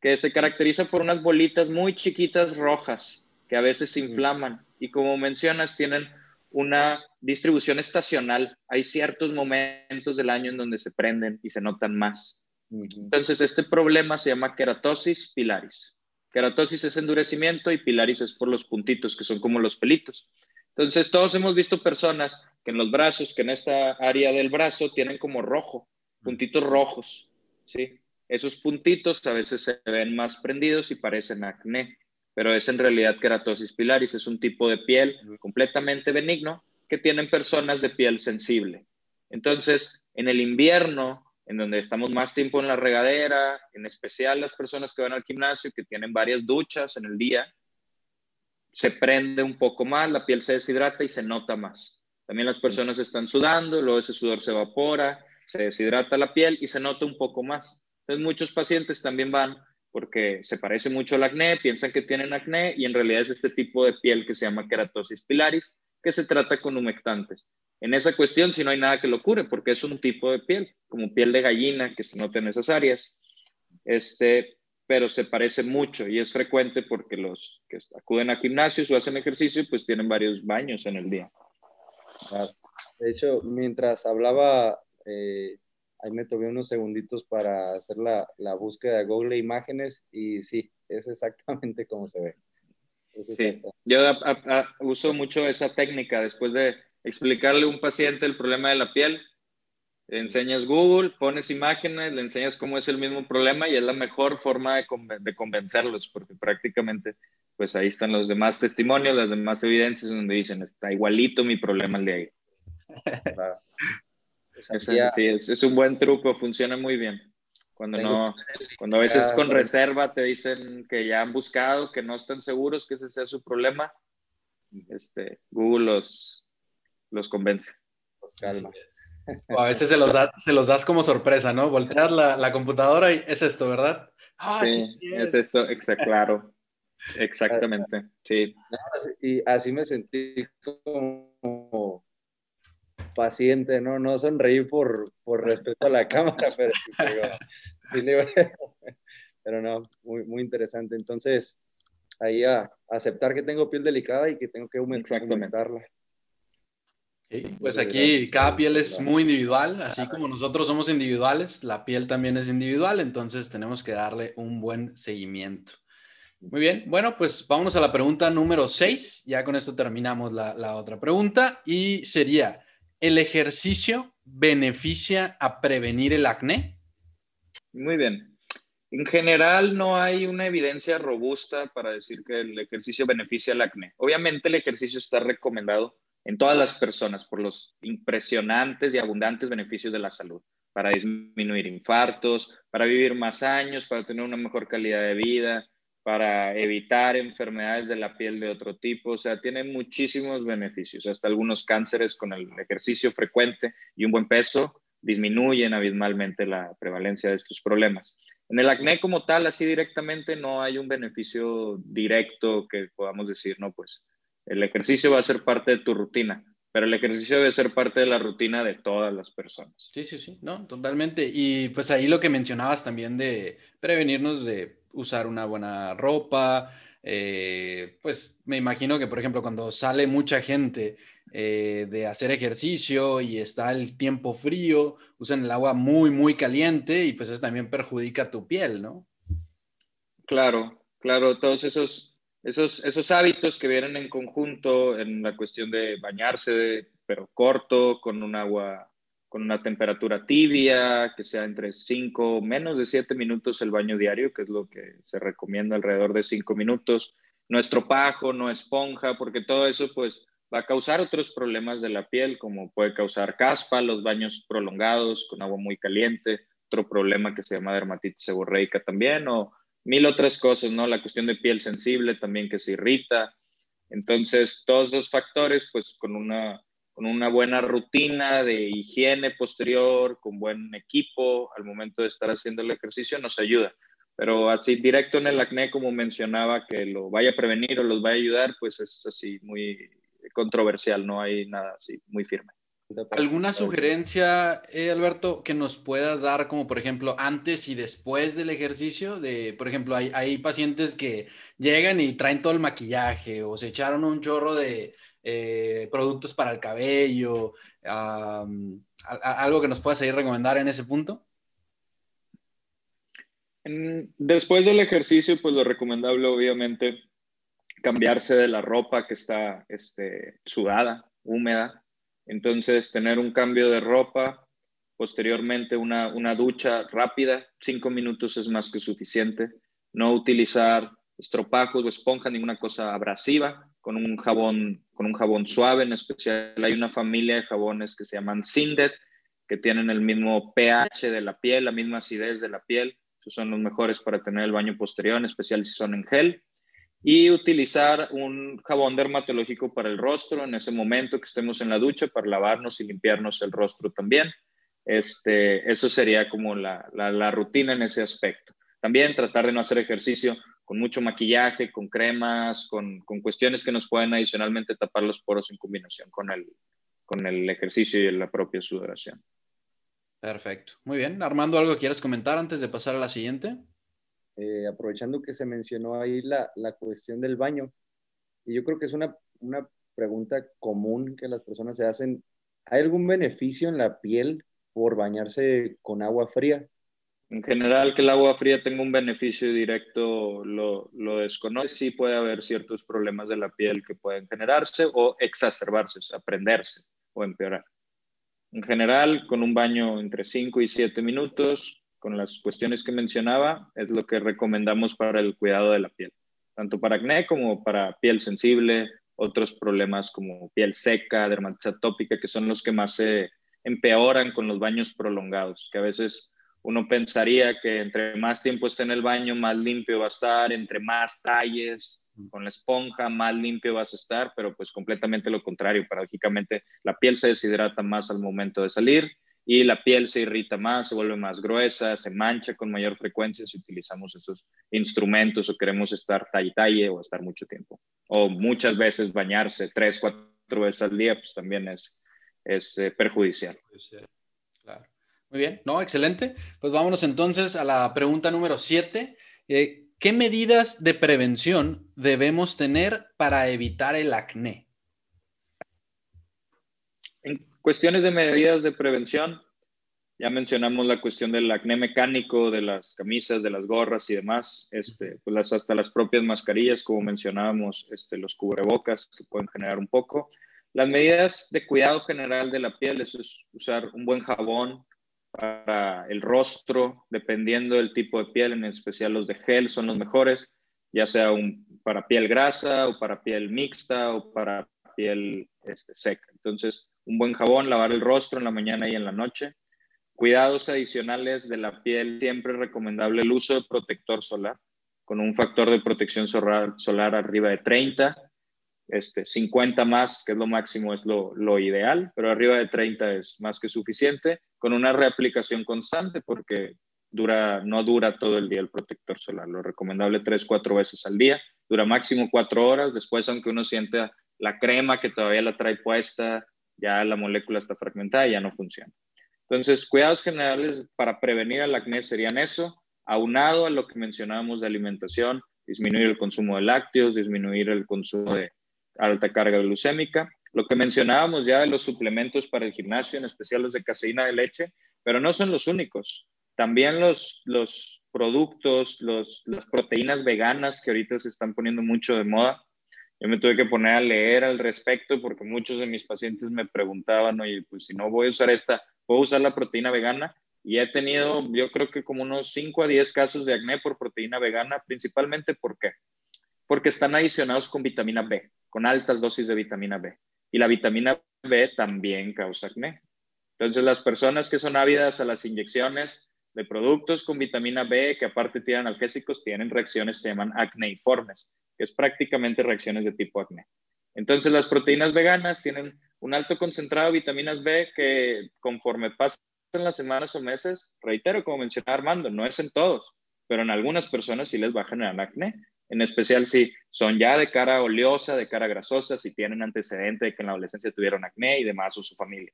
que se caracteriza por unas bolitas muy chiquitas rojas que a veces se inflaman y como mencionas tienen una distribución estacional. Hay ciertos momentos del año en donde se prenden y se notan más. Entonces, este problema se llama keratosis pilaris. Keratosis es endurecimiento y pilaris es por los puntitos, que son como los pelitos. Entonces, todos hemos visto personas que en los brazos, que en esta área del brazo tienen como rojo, puntitos rojos, ¿sí? Esos puntitos a veces se ven más prendidos y parecen acné pero es en realidad keratosis pilaris, es un tipo de piel completamente benigno que tienen personas de piel sensible. Entonces, en el invierno, en donde estamos más tiempo en la regadera, en especial las personas que van al gimnasio, que tienen varias duchas en el día, se prende un poco más, la piel se deshidrata y se nota más. También las personas están sudando, luego ese sudor se evapora, se deshidrata la piel y se nota un poco más. Entonces muchos pacientes también van porque se parece mucho al acné, piensan que tienen acné y en realidad es este tipo de piel que se llama keratosis pilaris, que se trata con humectantes. En esa cuestión, si no hay nada que lo cure, porque es un tipo de piel, como piel de gallina que se nota en esas áreas, este, pero se parece mucho y es frecuente porque los que acuden a gimnasios o hacen ejercicio, pues tienen varios baños en el día. De hecho, mientras hablaba, eh, ahí me tomé unos segunditos para hacer la, la búsqueda de Google Imágenes y sí, es exactamente *laughs* como se ve. Sí. Yo uso mucho esa técnica después de explicarle a un paciente el problema de la piel. Le enseñas Google, pones imágenes, le enseñas cómo es el mismo problema y es la mejor forma de, de convencerlos porque prácticamente pues ahí están los demás testimonios, las demás evidencias donde dicen está igualito mi problema el de ahí. *laughs* Claro sí, es, un buen truco, funciona muy bien. Cuando, no, cuando a veces con reserva te dicen que ya han buscado, que no están seguros que ese sea su problema, este, Google los, los convence. *laughs* O a veces se los, se los das como sorpresa, ¿no? Voltear la, la computadora y es esto, ¿verdad? Ah, sí, es. esto, exacto, claro. *laughs* Exactamente, sí. Y así me sentí como paciente, ¿no? No sonreí por, por respeto a la *laughs* cámara, pero, *laughs* pero no, muy, muy interesante. Entonces, ahí a, aceptar que tengo piel delicada y que tengo que aumentarla. pues aquí cada piel es muy individual, así como nosotros somos individuales, la piel también es individual, entonces tenemos que darle un buen seguimiento. Muy bien, bueno, pues vámonos a la pregunta número 6, ya con esto terminamos la, la otra pregunta y sería, ¿el ejercicio beneficia a prevenir el acné? Muy bien, en general, no hay una evidencia robusta para decir que el ejercicio beneficia al acné. Obviamente, el ejercicio está recomendado en todas las personas por los impresionantes y abundantes beneficios de la salud, para disminuir infartos, para vivir más años, para tener una mejor calidad de vida, para evitar enfermedades de la piel de otro tipo. O sea, tiene muchísimos beneficios. Hasta algunos cánceres con el ejercicio frecuente y un buen peso disminuyen abismalmente la prevalencia de estos problemas. En el acné como tal, así directamente, no hay un beneficio directo que podamos decir, no, pues el ejercicio va a ser parte de tu rutina, pero el ejercicio debe ser parte de la rutina de todas las personas. Sí, sí, sí, no, totalmente. Y pues ahí lo que mencionabas también de prevenirnos de usar una buena ropa, eh, pues me imagino que, por ejemplo, cuando sale mucha gente eh, de hacer ejercicio y está el tiempo frío, usan el agua muy, muy caliente y pues eso también perjudica tu piel, ¿no? Claro, claro, todos esos, esos, esos hábitos que vienen en conjunto en la cuestión de bañarse, pero corto, con un agua con una temperatura tibia, que sea entre 5, menos de 7 minutos el baño diario, que es lo que se recomienda alrededor de 5 minutos. No estropajo, no esponja, porque todo eso pues va a causar otros problemas de la piel, como puede causar caspa, los baños prolongados con agua muy caliente, otro problema que se llama dermatitis seborreica también, o mil otras cosas, ¿no? La cuestión de piel sensible también que se irrita. Entonces, todos esos factores, pues con una con una buena rutina de higiene posterior, con buen equipo al momento de estar haciendo el ejercicio, nos ayuda. Pero así directo en el acné, como mencionaba, que lo vaya a prevenir o los vaya a ayudar, pues es así muy controversial, no hay nada así muy firme. ¿Alguna sugerencia, eh, Alberto, que nos puedas dar, como por ejemplo, antes y después del ejercicio? De, por ejemplo, hay, hay pacientes que llegan y traen todo el maquillaje o se echaron un chorro de, eh, productos para el cabello, algo que nos puedas ahí recomendar en ese punto. Después del ejercicio, pues lo recomendable obviamente cambiarse de la ropa que está este, sudada, húmeda. Entonces, tener un cambio de ropa, posteriormente una, una ducha rápida, cinco minutos es más que suficiente. No utilizar estropajos o esponja, ninguna cosa abrasiva, con un jabón, con un jabón suave en especial. Hay una familia de jabones que se llaman Sindet, que tienen el mismo pH de la piel, la misma acidez de la piel. Esos son los mejores para tener el baño posterior, en especial si son en gel. Y utilizar un jabón dermatológico para el rostro en ese momento que estemos en la ducha para lavarnos y limpiarnos el rostro también. Este, eso sería como la, la, rutina en ese aspecto. También tratar de no hacer ejercicio con mucho maquillaje, con cremas, con, con, cuestiones que nos pueden adicionalmente tapar los poros en combinación con el, con el ejercicio y la propia sudoración. Perfecto. Muy bien. Armando, ¿algo quieres comentar antes de pasar a la siguiente? Eh, aprovechando que se mencionó ahí la, la, cuestión del baño, y yo creo que es una, una pregunta común que las personas se hacen. ¿Hay algún beneficio en la piel por bañarse con agua fría? En general, que el agua fría tenga un beneficio directo lo, lo desconoce. Sí puede haber ciertos problemas de la piel que pueden generarse o exacerbarse, o sea, prenderse o empeorar. En general, con un baño entre 5 y 7 minutos, con las cuestiones que mencionaba, es lo que recomendamos para el cuidado de la piel, tanto para acné como para piel sensible, otros problemas como piel seca, dermatitis atópica, que son los que más se empeoran con los baños prolongados, que a veces uno pensaría que entre más tiempo esté en el baño, más limpio va a estar, entre más talles con la esponja, más limpio vas a estar, pero pues completamente lo contrario. Paradójicamente, la piel se deshidrata más al momento de salir y la piel se irrita más, se vuelve más gruesa, se mancha con mayor frecuencia si utilizamos esos instrumentos o queremos estar talle-talle o estar mucho tiempo. O muchas veces bañarse tres, cuatro veces al día, pues también es, es eh, perjudicial. Claro. Muy bien, no, excelente. Pues vámonos entonces a la pregunta número 7. Eh, ¿Qué medidas de prevención debemos tener para evitar el acné? En cuestiones de medidas de prevención, ya mencionamos la cuestión del acné mecánico, de las camisas, de las gorras y demás, este, pues las, hasta las propias mascarillas, como mencionábamos, este, los cubrebocas que pueden generar un poco. Las medidas de cuidado general de la piel es usar un buen jabón para el rostro, dependiendo del tipo de piel, en especial los de gel son los mejores, ya sea un, para piel grasa o para piel mixta o para piel este, seca. Entonces, un buen jabón, lavar el rostro en la mañana y en la noche. Cuidados adicionales de la piel, siempre recomendable el uso de protector solar con un factor de protección solar, solar arriba de 30, este, 50 más, que es lo máximo, es lo, lo, ideal, pero arriba de 30 es más que suficiente, con una reaplicación constante porque dura, no dura todo el día el protector solar, lo recomendable 3, 4 veces al día, dura máximo 4 horas, después aunque uno sienta la crema que todavía la trae puesta, ya la molécula está fragmentada y ya no funciona. Entonces, cuidados generales para prevenir el acné serían eso, aunado a lo que mencionábamos de alimentación, disminuir el consumo de lácteos, disminuir el consumo de alta carga glucémica. Lo que mencionábamos ya de los suplementos para el gimnasio, en especial los de caseína de leche, pero no son los únicos. También los, los productos, los, las proteínas veganas que ahorita se están poniendo mucho de moda. Yo me tuve que poner a leer al respecto porque muchos de mis pacientes me preguntaban, oye, pues si no voy a usar esta, puedo usar la proteína vegana y he tenido yo creo que como unos 5 a 10 casos de acné por proteína vegana, principalmente ¿por qué? Porque están adicionados con vitamina B, con altas dosis de vitamina B. Y la vitamina B también causa acné. Entonces las personas que son ávidas a las inyecciones de productos con vitamina B, que aparte tienen analgésicos, tienen reacciones que se llaman acneiformes, que es prácticamente reacciones de tipo acné. Entonces las proteínas veganas tienen un alto concentrado de vitaminas B que conforme pasan las semanas o meses, reitero, como mencionaba Armando, no es en todos, pero en algunas personas sí les va a generar acné, en especial si son ya de cara oleosa, de cara grasosa, si tienen antecedente de que en la adolescencia tuvieron acné y demás o su familia.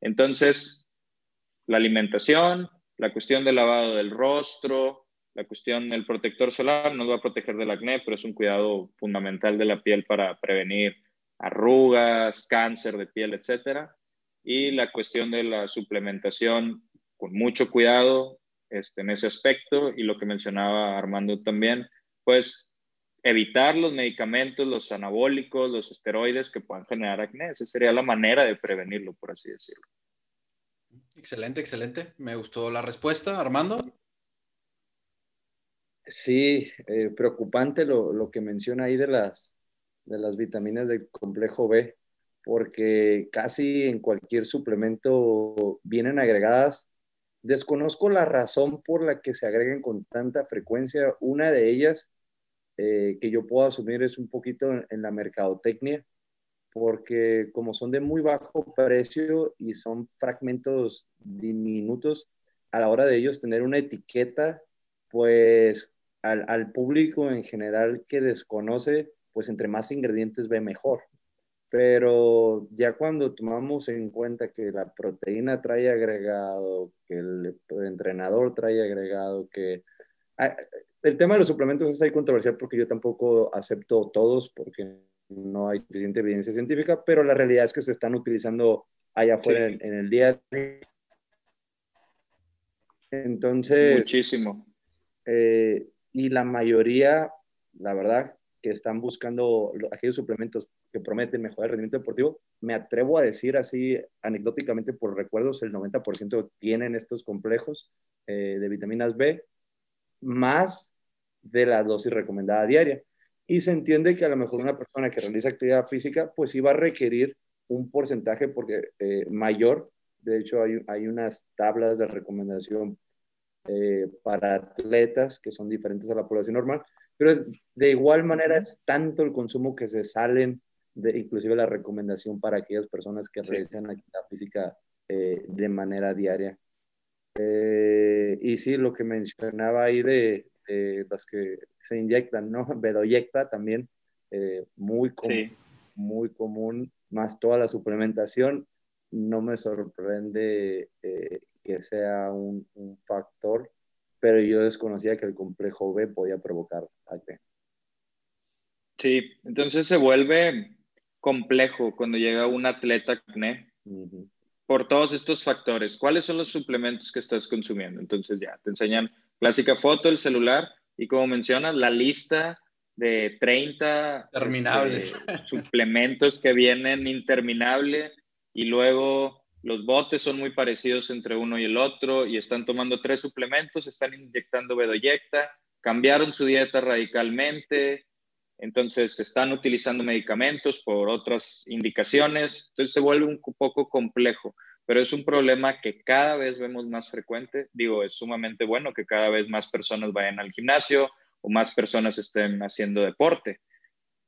Entonces, la alimentación, la cuestión del lavado del rostro, la cuestión del protector solar nos va a proteger del acné, pero es un cuidado fundamental de la piel para prevenir arrugas, cáncer de piel, etcétera. Y la cuestión de la suplementación con mucho cuidado este, en ese aspecto y lo que mencionaba Armando también, pues evitar los medicamentos, los anabólicos, los esteroides que puedan generar acné. Esa sería la manera de prevenirlo, por así decirlo. Excelente, excelente. Me gustó la respuesta. Armando. Sí, eh, preocupante lo, lo, que menciona ahí de las, de las vitaminas del complejo B, porque casi en cualquier suplemento vienen agregadas. Desconozco la razón por la que se agreguen con tanta frecuencia. Una de ellas eh, que yo puedo asumir es un poquito en, la mercadotecnia, porque como son de muy bajo precio y son fragmentos diminutos, a la hora de ellos tener una etiqueta, pues al, al público en general que desconoce, pues entre más ingredientes ve mejor. Pero ya cuando tomamos en cuenta que la proteína trae agregado, que el, entrenador trae agregado, que... Ah, el tema de los suplementos es ahí controversial porque yo tampoco acepto todos porque no hay suficiente evidencia científica, pero la realidad es que se están utilizando allá afuera en, el día. Entonces... Muchísimo. Eh, y la mayoría, la verdad, que están buscando aquellos suplementos que prometen mejorar el rendimiento deportivo, me atrevo a decir así anecdóticamente por recuerdos, el 90% tienen estos complejos eh, de vitaminas B, más de la dosis recomendada diaria. Y se entiende que a lo mejor una persona que realiza actividad física, pues iba a requerir un porcentaje porque, eh, mayor. De hecho, hay, hay unas tablas de recomendación eh, para atletas que son diferentes a la población normal, pero de igual manera es tanto el consumo que se salen, de, inclusive la recomendación para aquellas personas que realizan actividad física eh, de manera diaria. Eh, y sí, lo que mencionaba ahí de, las que se inyectan, ¿no? *laughs* Bedoyecta también, eh, muy, muy común, más toda la suplementación. no me sorprende eh, que sea un, un, factor, pero yo desconocía que el complejo B podía provocar acné. Sí, entonces se vuelve complejo cuando llega un atleta acné por todos estos factores. ¿Cuáles son los suplementos que estás consumiendo? Entonces ya te enseñan clásica foto, el celular y como mencionas, la lista de 30 Terminables. Este, suplementos que vienen interminable y luego los botes son muy parecidos entre uno y el otro y están tomando tres suplementos, están inyectando bedoyecta, cambiaron su dieta radicalmente, entonces están utilizando medicamentos por otras indicaciones, entonces se vuelve un poco complejo, pero es un problema que cada vez vemos más frecuente. Digo, es sumamente bueno que cada vez más personas vayan al gimnasio o más personas estén haciendo deporte.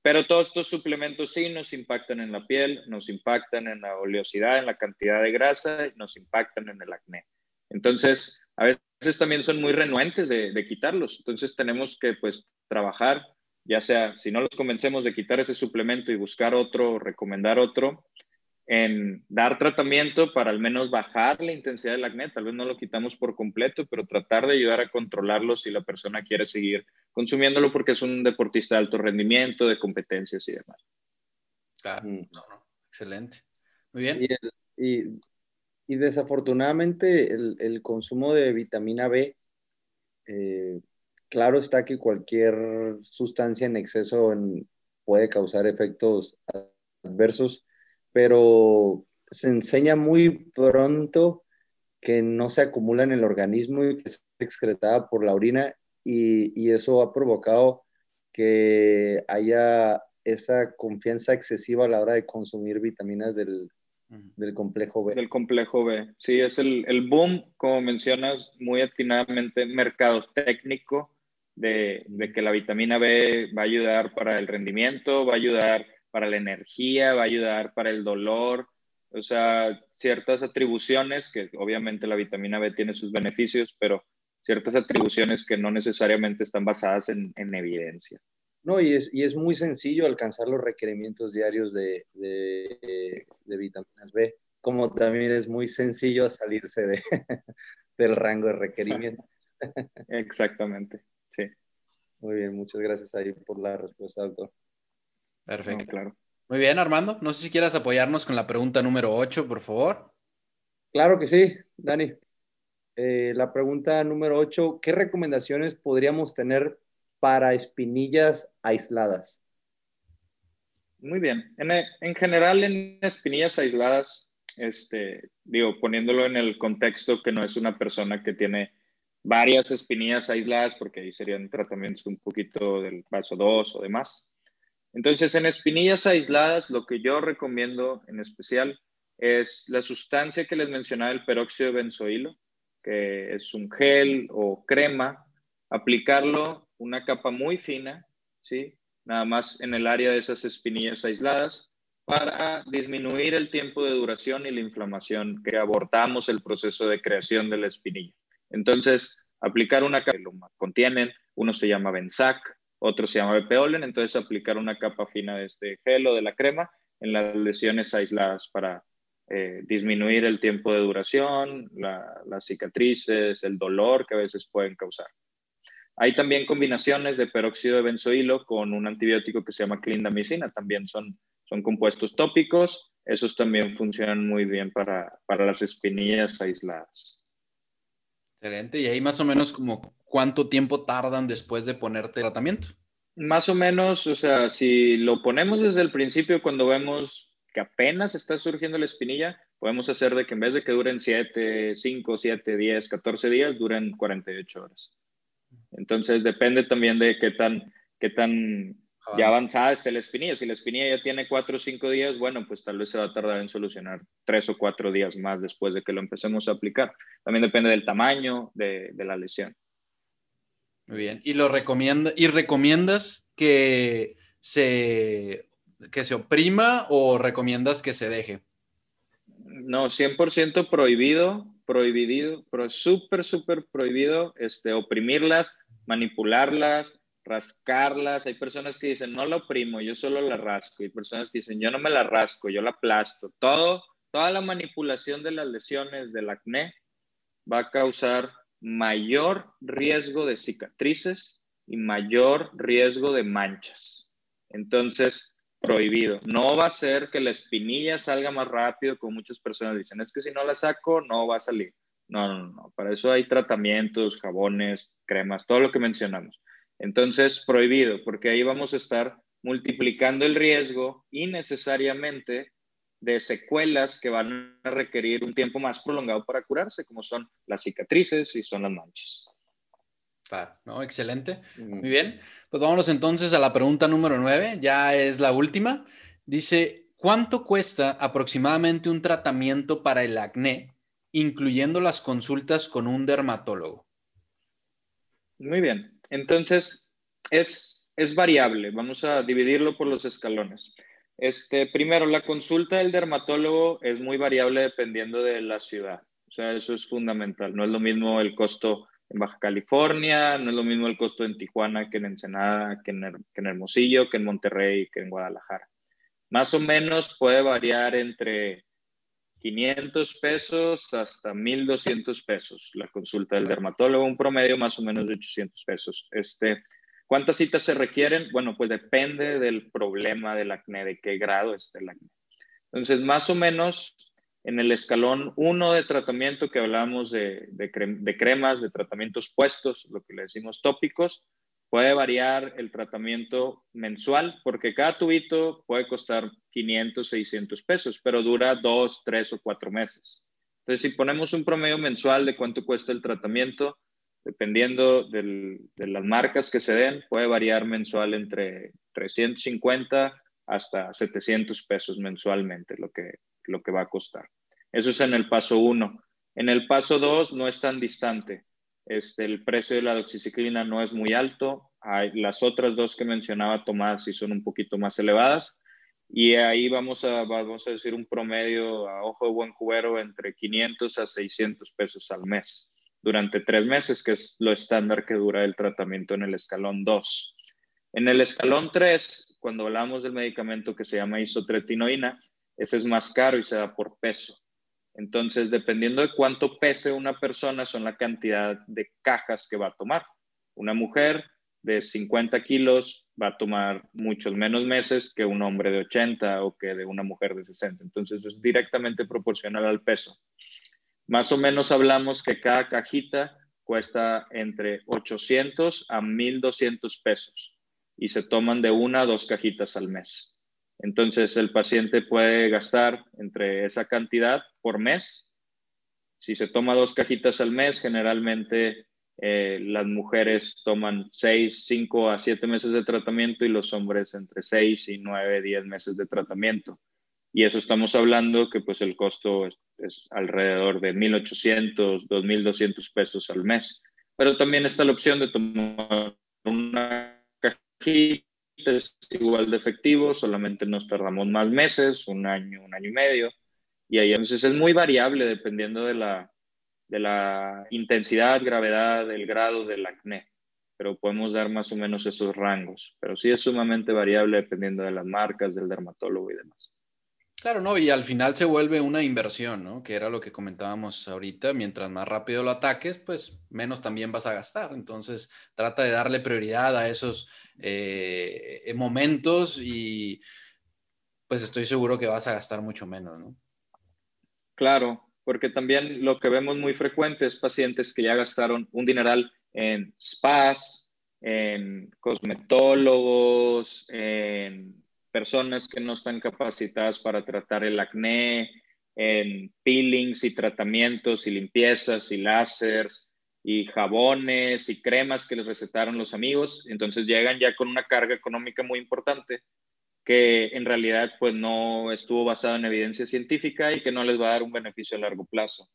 Pero todos estos suplementos sí nos impactan en la piel, nos impactan en la oleosidad, en la cantidad de grasa nos impactan en el acné. Entonces, a veces también son muy renuentes de, de quitarlos. Entonces, tenemos que pues trabajar ya sea si no los convencemos de quitar ese suplemento y buscar otro, recomendar otro, en dar tratamiento para al menos bajar la intensidad del acné. Tal vez no lo quitamos por completo, pero tratar de ayudar a controlarlo si la persona quiere seguir consumiéndolo porque es un deportista de alto rendimiento, de competencias y demás. Claro, mm. excelente. Muy bien. Y, y, desafortunadamente el, el, consumo de vitamina B eh, claro está que cualquier sustancia en exceso puede causar efectos adversos, pero se enseña muy pronto que no se acumula en el organismo y que es excretada por la orina y, eso ha provocado que haya esa confianza excesiva a la hora de consumir vitaminas del, complejo B. Del complejo B. Sí, es el, el boom, como mencionas muy atinadamente, mercado técnico de, que la vitamina B va a ayudar para el rendimiento, va a ayudar para la energía, va a ayudar para el dolor, o sea, ciertas atribuciones que obviamente la vitamina B tiene sus beneficios, pero ciertas atribuciones que no necesariamente están basadas en, evidencia. No, y es, y es, muy sencillo alcanzar los requerimientos diarios de, vitaminas B, como también es muy sencillo salirse de, *laughs* del rango de requerimientos. *laughs* Exactamente. Sí. Muy bien, muchas gracias ahí por la respuesta, doctor. Perfecto. claro. Muy bien, Armando. No sé si quieras apoyarnos con la pregunta número 8, por favor. Claro que sí, Dani. Eh, la pregunta número 8, ¿qué recomendaciones podríamos tener para espinillas aisladas? Muy bien. En, en, general, en espinillas aisladas, este, digo, poniéndolo en el contexto que no es una persona que tiene varias espinillas aisladas, porque ahí serían tratamientos un poquito del paso 2 o demás. Entonces, en espinillas aisladas, lo que yo recomiendo en especial es la sustancia que les mencionaba, el peróxido de benzoilo, que es un gel o crema, aplicarlo una capa muy fina, ¿sí? Nada más en el área de esas espinillas aisladas para disminuir el tiempo de duración y la inflamación que abortamos el proceso de creación de la espinilla. Entonces, aplicar una capa que lo contienen, uno se llama Benzac, otro se llama Bepeolen, entonces aplicar una capa fina de este gel o de la crema en las lesiones aisladas para eh, disminuir el tiempo de duración, las cicatrices, el dolor que a veces pueden causar. Hay también combinaciones de peróxido de benzoilo con un antibiótico que se llama clindamicina, también son, son compuestos tópicos, esos también funcionan muy bien para, para las espinillas aisladas. Excelente. Y ahí más o menos como cuánto tiempo tardan después de ponerte tratamiento. Más o menos, o sea, si lo ponemos desde el principio, cuando vemos que apenas está surgiendo la espinilla, podemos hacer de que en vez de que duren 7, 5, 7, 10, 14 días, duren 48 horas. Entonces depende también de qué tan, qué tan ya avanzada está la espinilla. Si la espinilla ya tiene cuatro o cinco días, bueno, pues tal vez se va a tardar en solucionar tres o cuatro días más después de que lo empecemos a aplicar. También depende del tamaño de, la lesión. Muy bien. ¿Y lo recomienda, y recomiendas que se, que se oprima o recomiendas que se deje? No, 100% prohibido, prohibido, pero súper, súper prohibido este, oprimirlas, manipularlas, rascarlas. Hay personas que dicen, no la oprimo, yo solo la rasco. Hay personas que dicen, yo no me la rasco, yo la aplasto. Todo, toda la manipulación de las lesiones del acné va a causar mayor riesgo de cicatrices y mayor riesgo de manchas. Entonces, prohibido. No va a ser que la espinilla salga más rápido, como muchas personas dicen, es que si no la saco, no va a salir. No, no, no. Para eso hay tratamientos, jabones, cremas, todo lo que mencionamos. Entonces, prohibido, porque ahí vamos a estar multiplicando el riesgo innecesariamente de secuelas que van a requerir un tiempo más prolongado para curarse, como son las cicatrices y son las manchas. ¿no? Excelente. Muy bien. Pues vámonos entonces a la pregunta número nueve, ya es la última. Dice, ¿cuánto cuesta aproximadamente un tratamiento para el acné, incluyendo las consultas con un dermatólogo? Muy bien. Entonces, es, es variable. Vamos a dividirlo por los escalones. Este, primero, la consulta del dermatólogo es muy variable dependiendo de la ciudad. O sea, eso es fundamental. No es lo mismo el costo en Baja California, no es lo mismo el costo en Tijuana que en Ensenada, que en, Hermosillo, que en Monterrey, que en Guadalajara. Más o menos puede variar entre 500 pesos hasta 1200 pesos la consulta del dermatólogo, un promedio más o menos de 800 pesos. Este, ¿Cuántas citas se requieren? Bueno, pues depende del problema del acné, de qué grado esté el acné. Entonces, más o menos en el escalón 1 de tratamiento que hablamos de, de, cremas, de tratamientos puestos, lo que le decimos tópicos, puede variar el tratamiento mensual porque cada tubito puede costar 500, 600 pesos, pero dura 2, 3 o 4 meses. Entonces, si ponemos un promedio mensual de cuánto cuesta el tratamiento, dependiendo de las marcas que se den, puede variar mensual entre 350 hasta 700 pesos mensualmente lo que, lo que va a costar. Eso es en el paso 1. En el paso 2 no es tan distante. Este, el precio de la doxiciclina no es muy alto. Las otras dos que mencionaba Tomás sí son un poquito más elevadas. Y ahí vamos a, vamos a decir un promedio a ojo de buen cubero entre 500 a 600 pesos al mes durante tres meses, que es lo estándar que dura el tratamiento en el escalón 2. En el escalón 3, cuando hablamos del medicamento que se llama isotretinoína, ese es más caro y se da por peso. Entonces, dependiendo de cuánto pese una persona, son la cantidad de cajas que va a tomar. Una mujer de 50 kilos va a tomar muchos menos meses que un hombre de 80 o que de una mujer de 60. Entonces, es directamente proporcional al peso. Más o menos hablamos que cada cajita cuesta entre 800 a 1200 pesos y se toman de una a dos cajitas al mes. Entonces el paciente puede gastar entre esa cantidad por mes. Si se toma dos cajitas al mes, generalmente eh, las mujeres toman 6, 5 a 7 meses de tratamiento y los hombres entre 6 y 9, 10 meses de tratamiento. Y eso estamos hablando que pues el costo es, alrededor de 1.800, 2.200 pesos al mes. Pero también está la opción de tomar una cajita, es igual de efectivo, solamente nos tardamos más meses, un año, un año y medio. Y ahí entonces es muy variable dependiendo de la, de la intensidad, gravedad, el grado del acné. Pero podemos dar más o menos esos rangos. Pero sí es sumamente variable dependiendo de las marcas, del dermatólogo y demás. Claro, no, y al final se vuelve una inversión, ¿no? Que era lo que comentábamos ahorita, mientras más rápido lo ataques, pues menos también vas a gastar. Entonces, trata de darle prioridad a esos eh, momentos y pues estoy seguro que vas a gastar mucho menos, ¿no? Claro, porque también lo que vemos muy frecuente es pacientes que ya gastaron un dineral en spas, en cosmetólogos, en personas que no están capacitadas para tratar el acné, en peelings y tratamientos y limpiezas y láseres y jabones y cremas que les recetaron los amigos. Entonces llegan ya con una carga económica muy importante que en realidad pues no estuvo basada en evidencia científica y que no les va a dar un beneficio a largo plazo.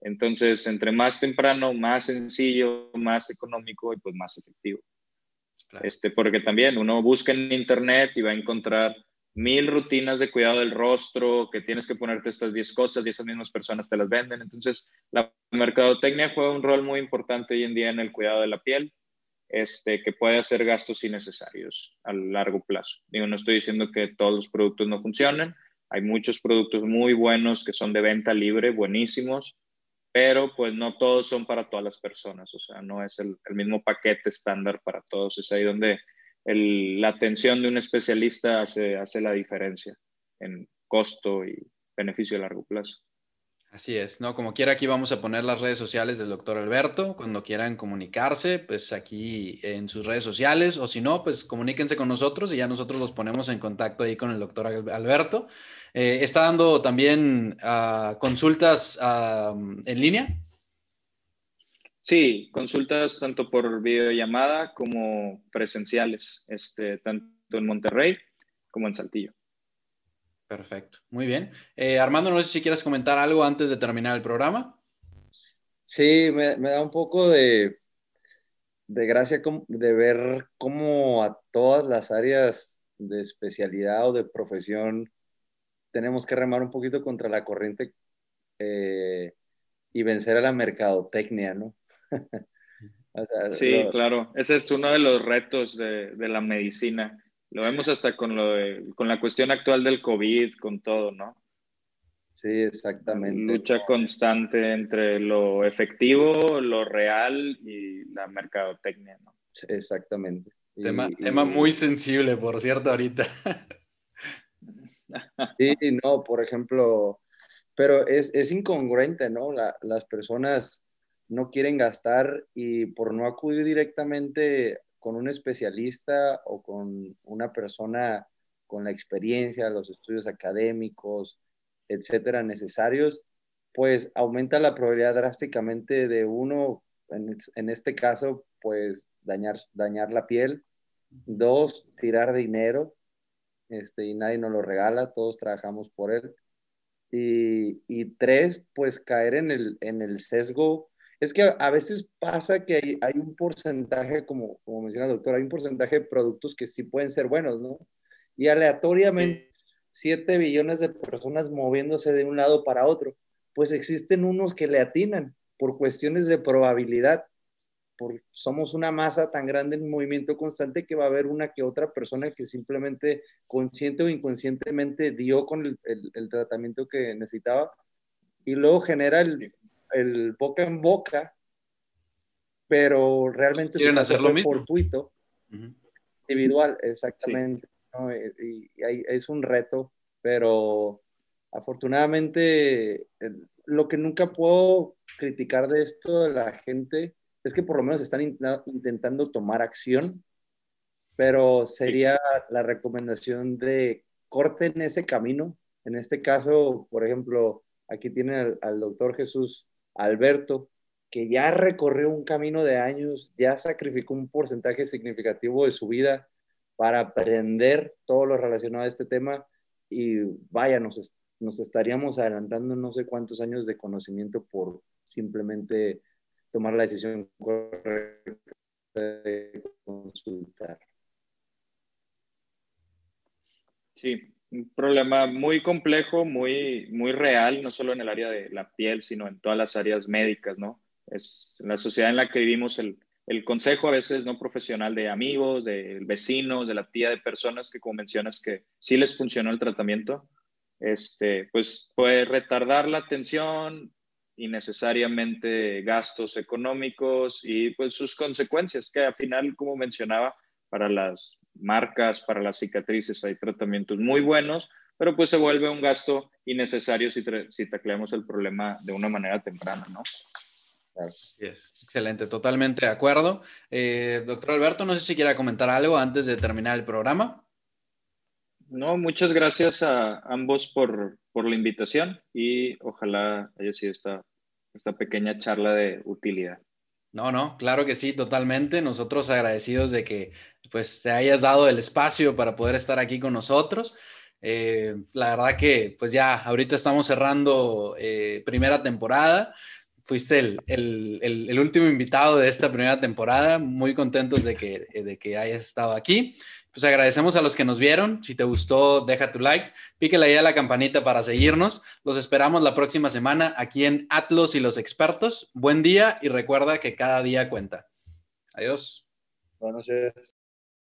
Entonces, entre más temprano, más sencillo, más económico y pues más efectivo. Este, porque también uno busca en internet y va a encontrar mil rutinas de cuidado del rostro, que tienes que ponerte estas 10 cosas y esas mismas personas te las venden. Entonces, la mercadotecnia juega un rol muy importante hoy en día en el cuidado de la piel, este, que puede hacer gastos innecesarios a largo plazo. Digo, no estoy diciendo que todos los productos no funcionen, Hay muchos productos muy buenos que son de venta libre, buenísimos, pero pues no todos son para todas las personas, o sea, no es el, mismo paquete estándar para todos. Es ahí donde la atención de un especialista hace, hace la diferencia en costo y beneficio a largo plazo. Así es, ¿no? Como quiera, aquí vamos a poner las redes sociales del doctor Alberto. Cuando quieran comunicarse, pues aquí en sus redes sociales, o si no, pues comuníquense con nosotros y ya nosotros los ponemos en contacto ahí con el doctor Alberto. Eh, ¿Está dando también uh, consultas uh, en línea? Sí, consultas tanto por videollamada como presenciales, este, tanto en Monterrey como en Saltillo. Perfecto, muy bien. Eh, Armando, no sé si quieres comentar algo antes de terminar el programa. Sí, me, da un poco de, de gracia de ver cómo a todas las áreas de especialidad o de profesión tenemos que remar un poquito contra la corriente eh, y vencer a la mercadotecnia, ¿no? *laughs* sí, claro. Ese es uno de los retos de, de la medicina lo vemos hasta con, lo con la cuestión actual del COVID, con todo, ¿no? Sí, exactamente. Lucha constante entre lo efectivo, lo real y la mercadotecnia, ¿no? exactamente. Tema, tema muy sensible, por cierto, ahorita. *laughs* Sí, no, por ejemplo, pero es, es incongruente, ¿no? las personas no quieren gastar y por no acudir directamente con un especialista o con una persona con la experiencia, los estudios académicos, etcétera, necesarios, pues aumenta la probabilidad drásticamente de uno, en, este caso, pues dañar, dañar la piel, dos, tirar dinero, este, y nadie nos lo regala, todos trabajamos por él, y, y tres, pues caer en el, en el sesgo es que a veces pasa que hay, un porcentaje, como, como menciona el doctor, hay un porcentaje de productos que sí pueden ser buenos, ¿no? Y aleatoriamente, 7 billones de personas moviéndose de un lado para otro, pues existen unos que le atinan por cuestiones de probabilidad. Por, somos una masa tan grande en movimiento constante que va a haber una que otra persona que simplemente consciente o inconscientemente dio con el, el tratamiento que necesitaba y luego genera el, el boca en boca, pero realmente ¿Quieren hacer lo mismo? fortuito, individual, exactamente. Y, es un reto, pero afortunadamente lo que nunca puedo criticar de esto de la gente es que por lo menos están intentando tomar acción, pero sería la recomendación de corten ese camino. En este caso, por ejemplo, aquí tienen al doctor Jesús Alberto, que ya recorrió un camino de años, ya sacrificó un porcentaje significativo de su vida para aprender todo lo relacionado a este tema y vaya, nos, estaríamos adelantando no sé cuántos años de conocimiento por simplemente tomar la decisión correcta de consultar. Sí, un problema muy complejo, muy, muy real, no solo en el área de la piel, sino en todas las áreas médicas, ¿no? Es la sociedad en la que vivimos el, el consejo a veces no profesional de amigos, de vecinos, de la tía de personas que como mencionas que sí les funcionó el tratamiento, este, pues puede retardar la atención, innecesariamente gastos económicos y pues sus consecuencias, que al final, como mencionaba, para las marcas para las cicatrices, hay tratamientos muy buenos, pero pues se vuelve un gasto innecesario si, si tacleamos el problema de una manera temprana, ¿no? Excelente, totalmente de acuerdo. Eh, doctor Alberto, no sé si quiera comentar algo antes de terminar el programa. No, muchas gracias a ambos por, por la invitación y ojalá haya sido esta, esta pequeña charla de utilidad. No, no, claro que sí, totalmente. Nosotros agradecidos de que pues te hayas dado el espacio para poder estar aquí con nosotros. Eh, la verdad que pues ya ahorita estamos cerrando eh, primera temporada. Fuiste el, último invitado de esta primera temporada. Muy contentos de que, de que hayas estado aquí. Pues agradecemos a los que nos vieron. Si te gustó, deja tu like. Píquele ahí a la campanita para seguirnos. Los esperamos la próxima semana aquí en Atlos y los expertos. Buen día y recuerda que cada día cuenta. Adiós. Buenas noches.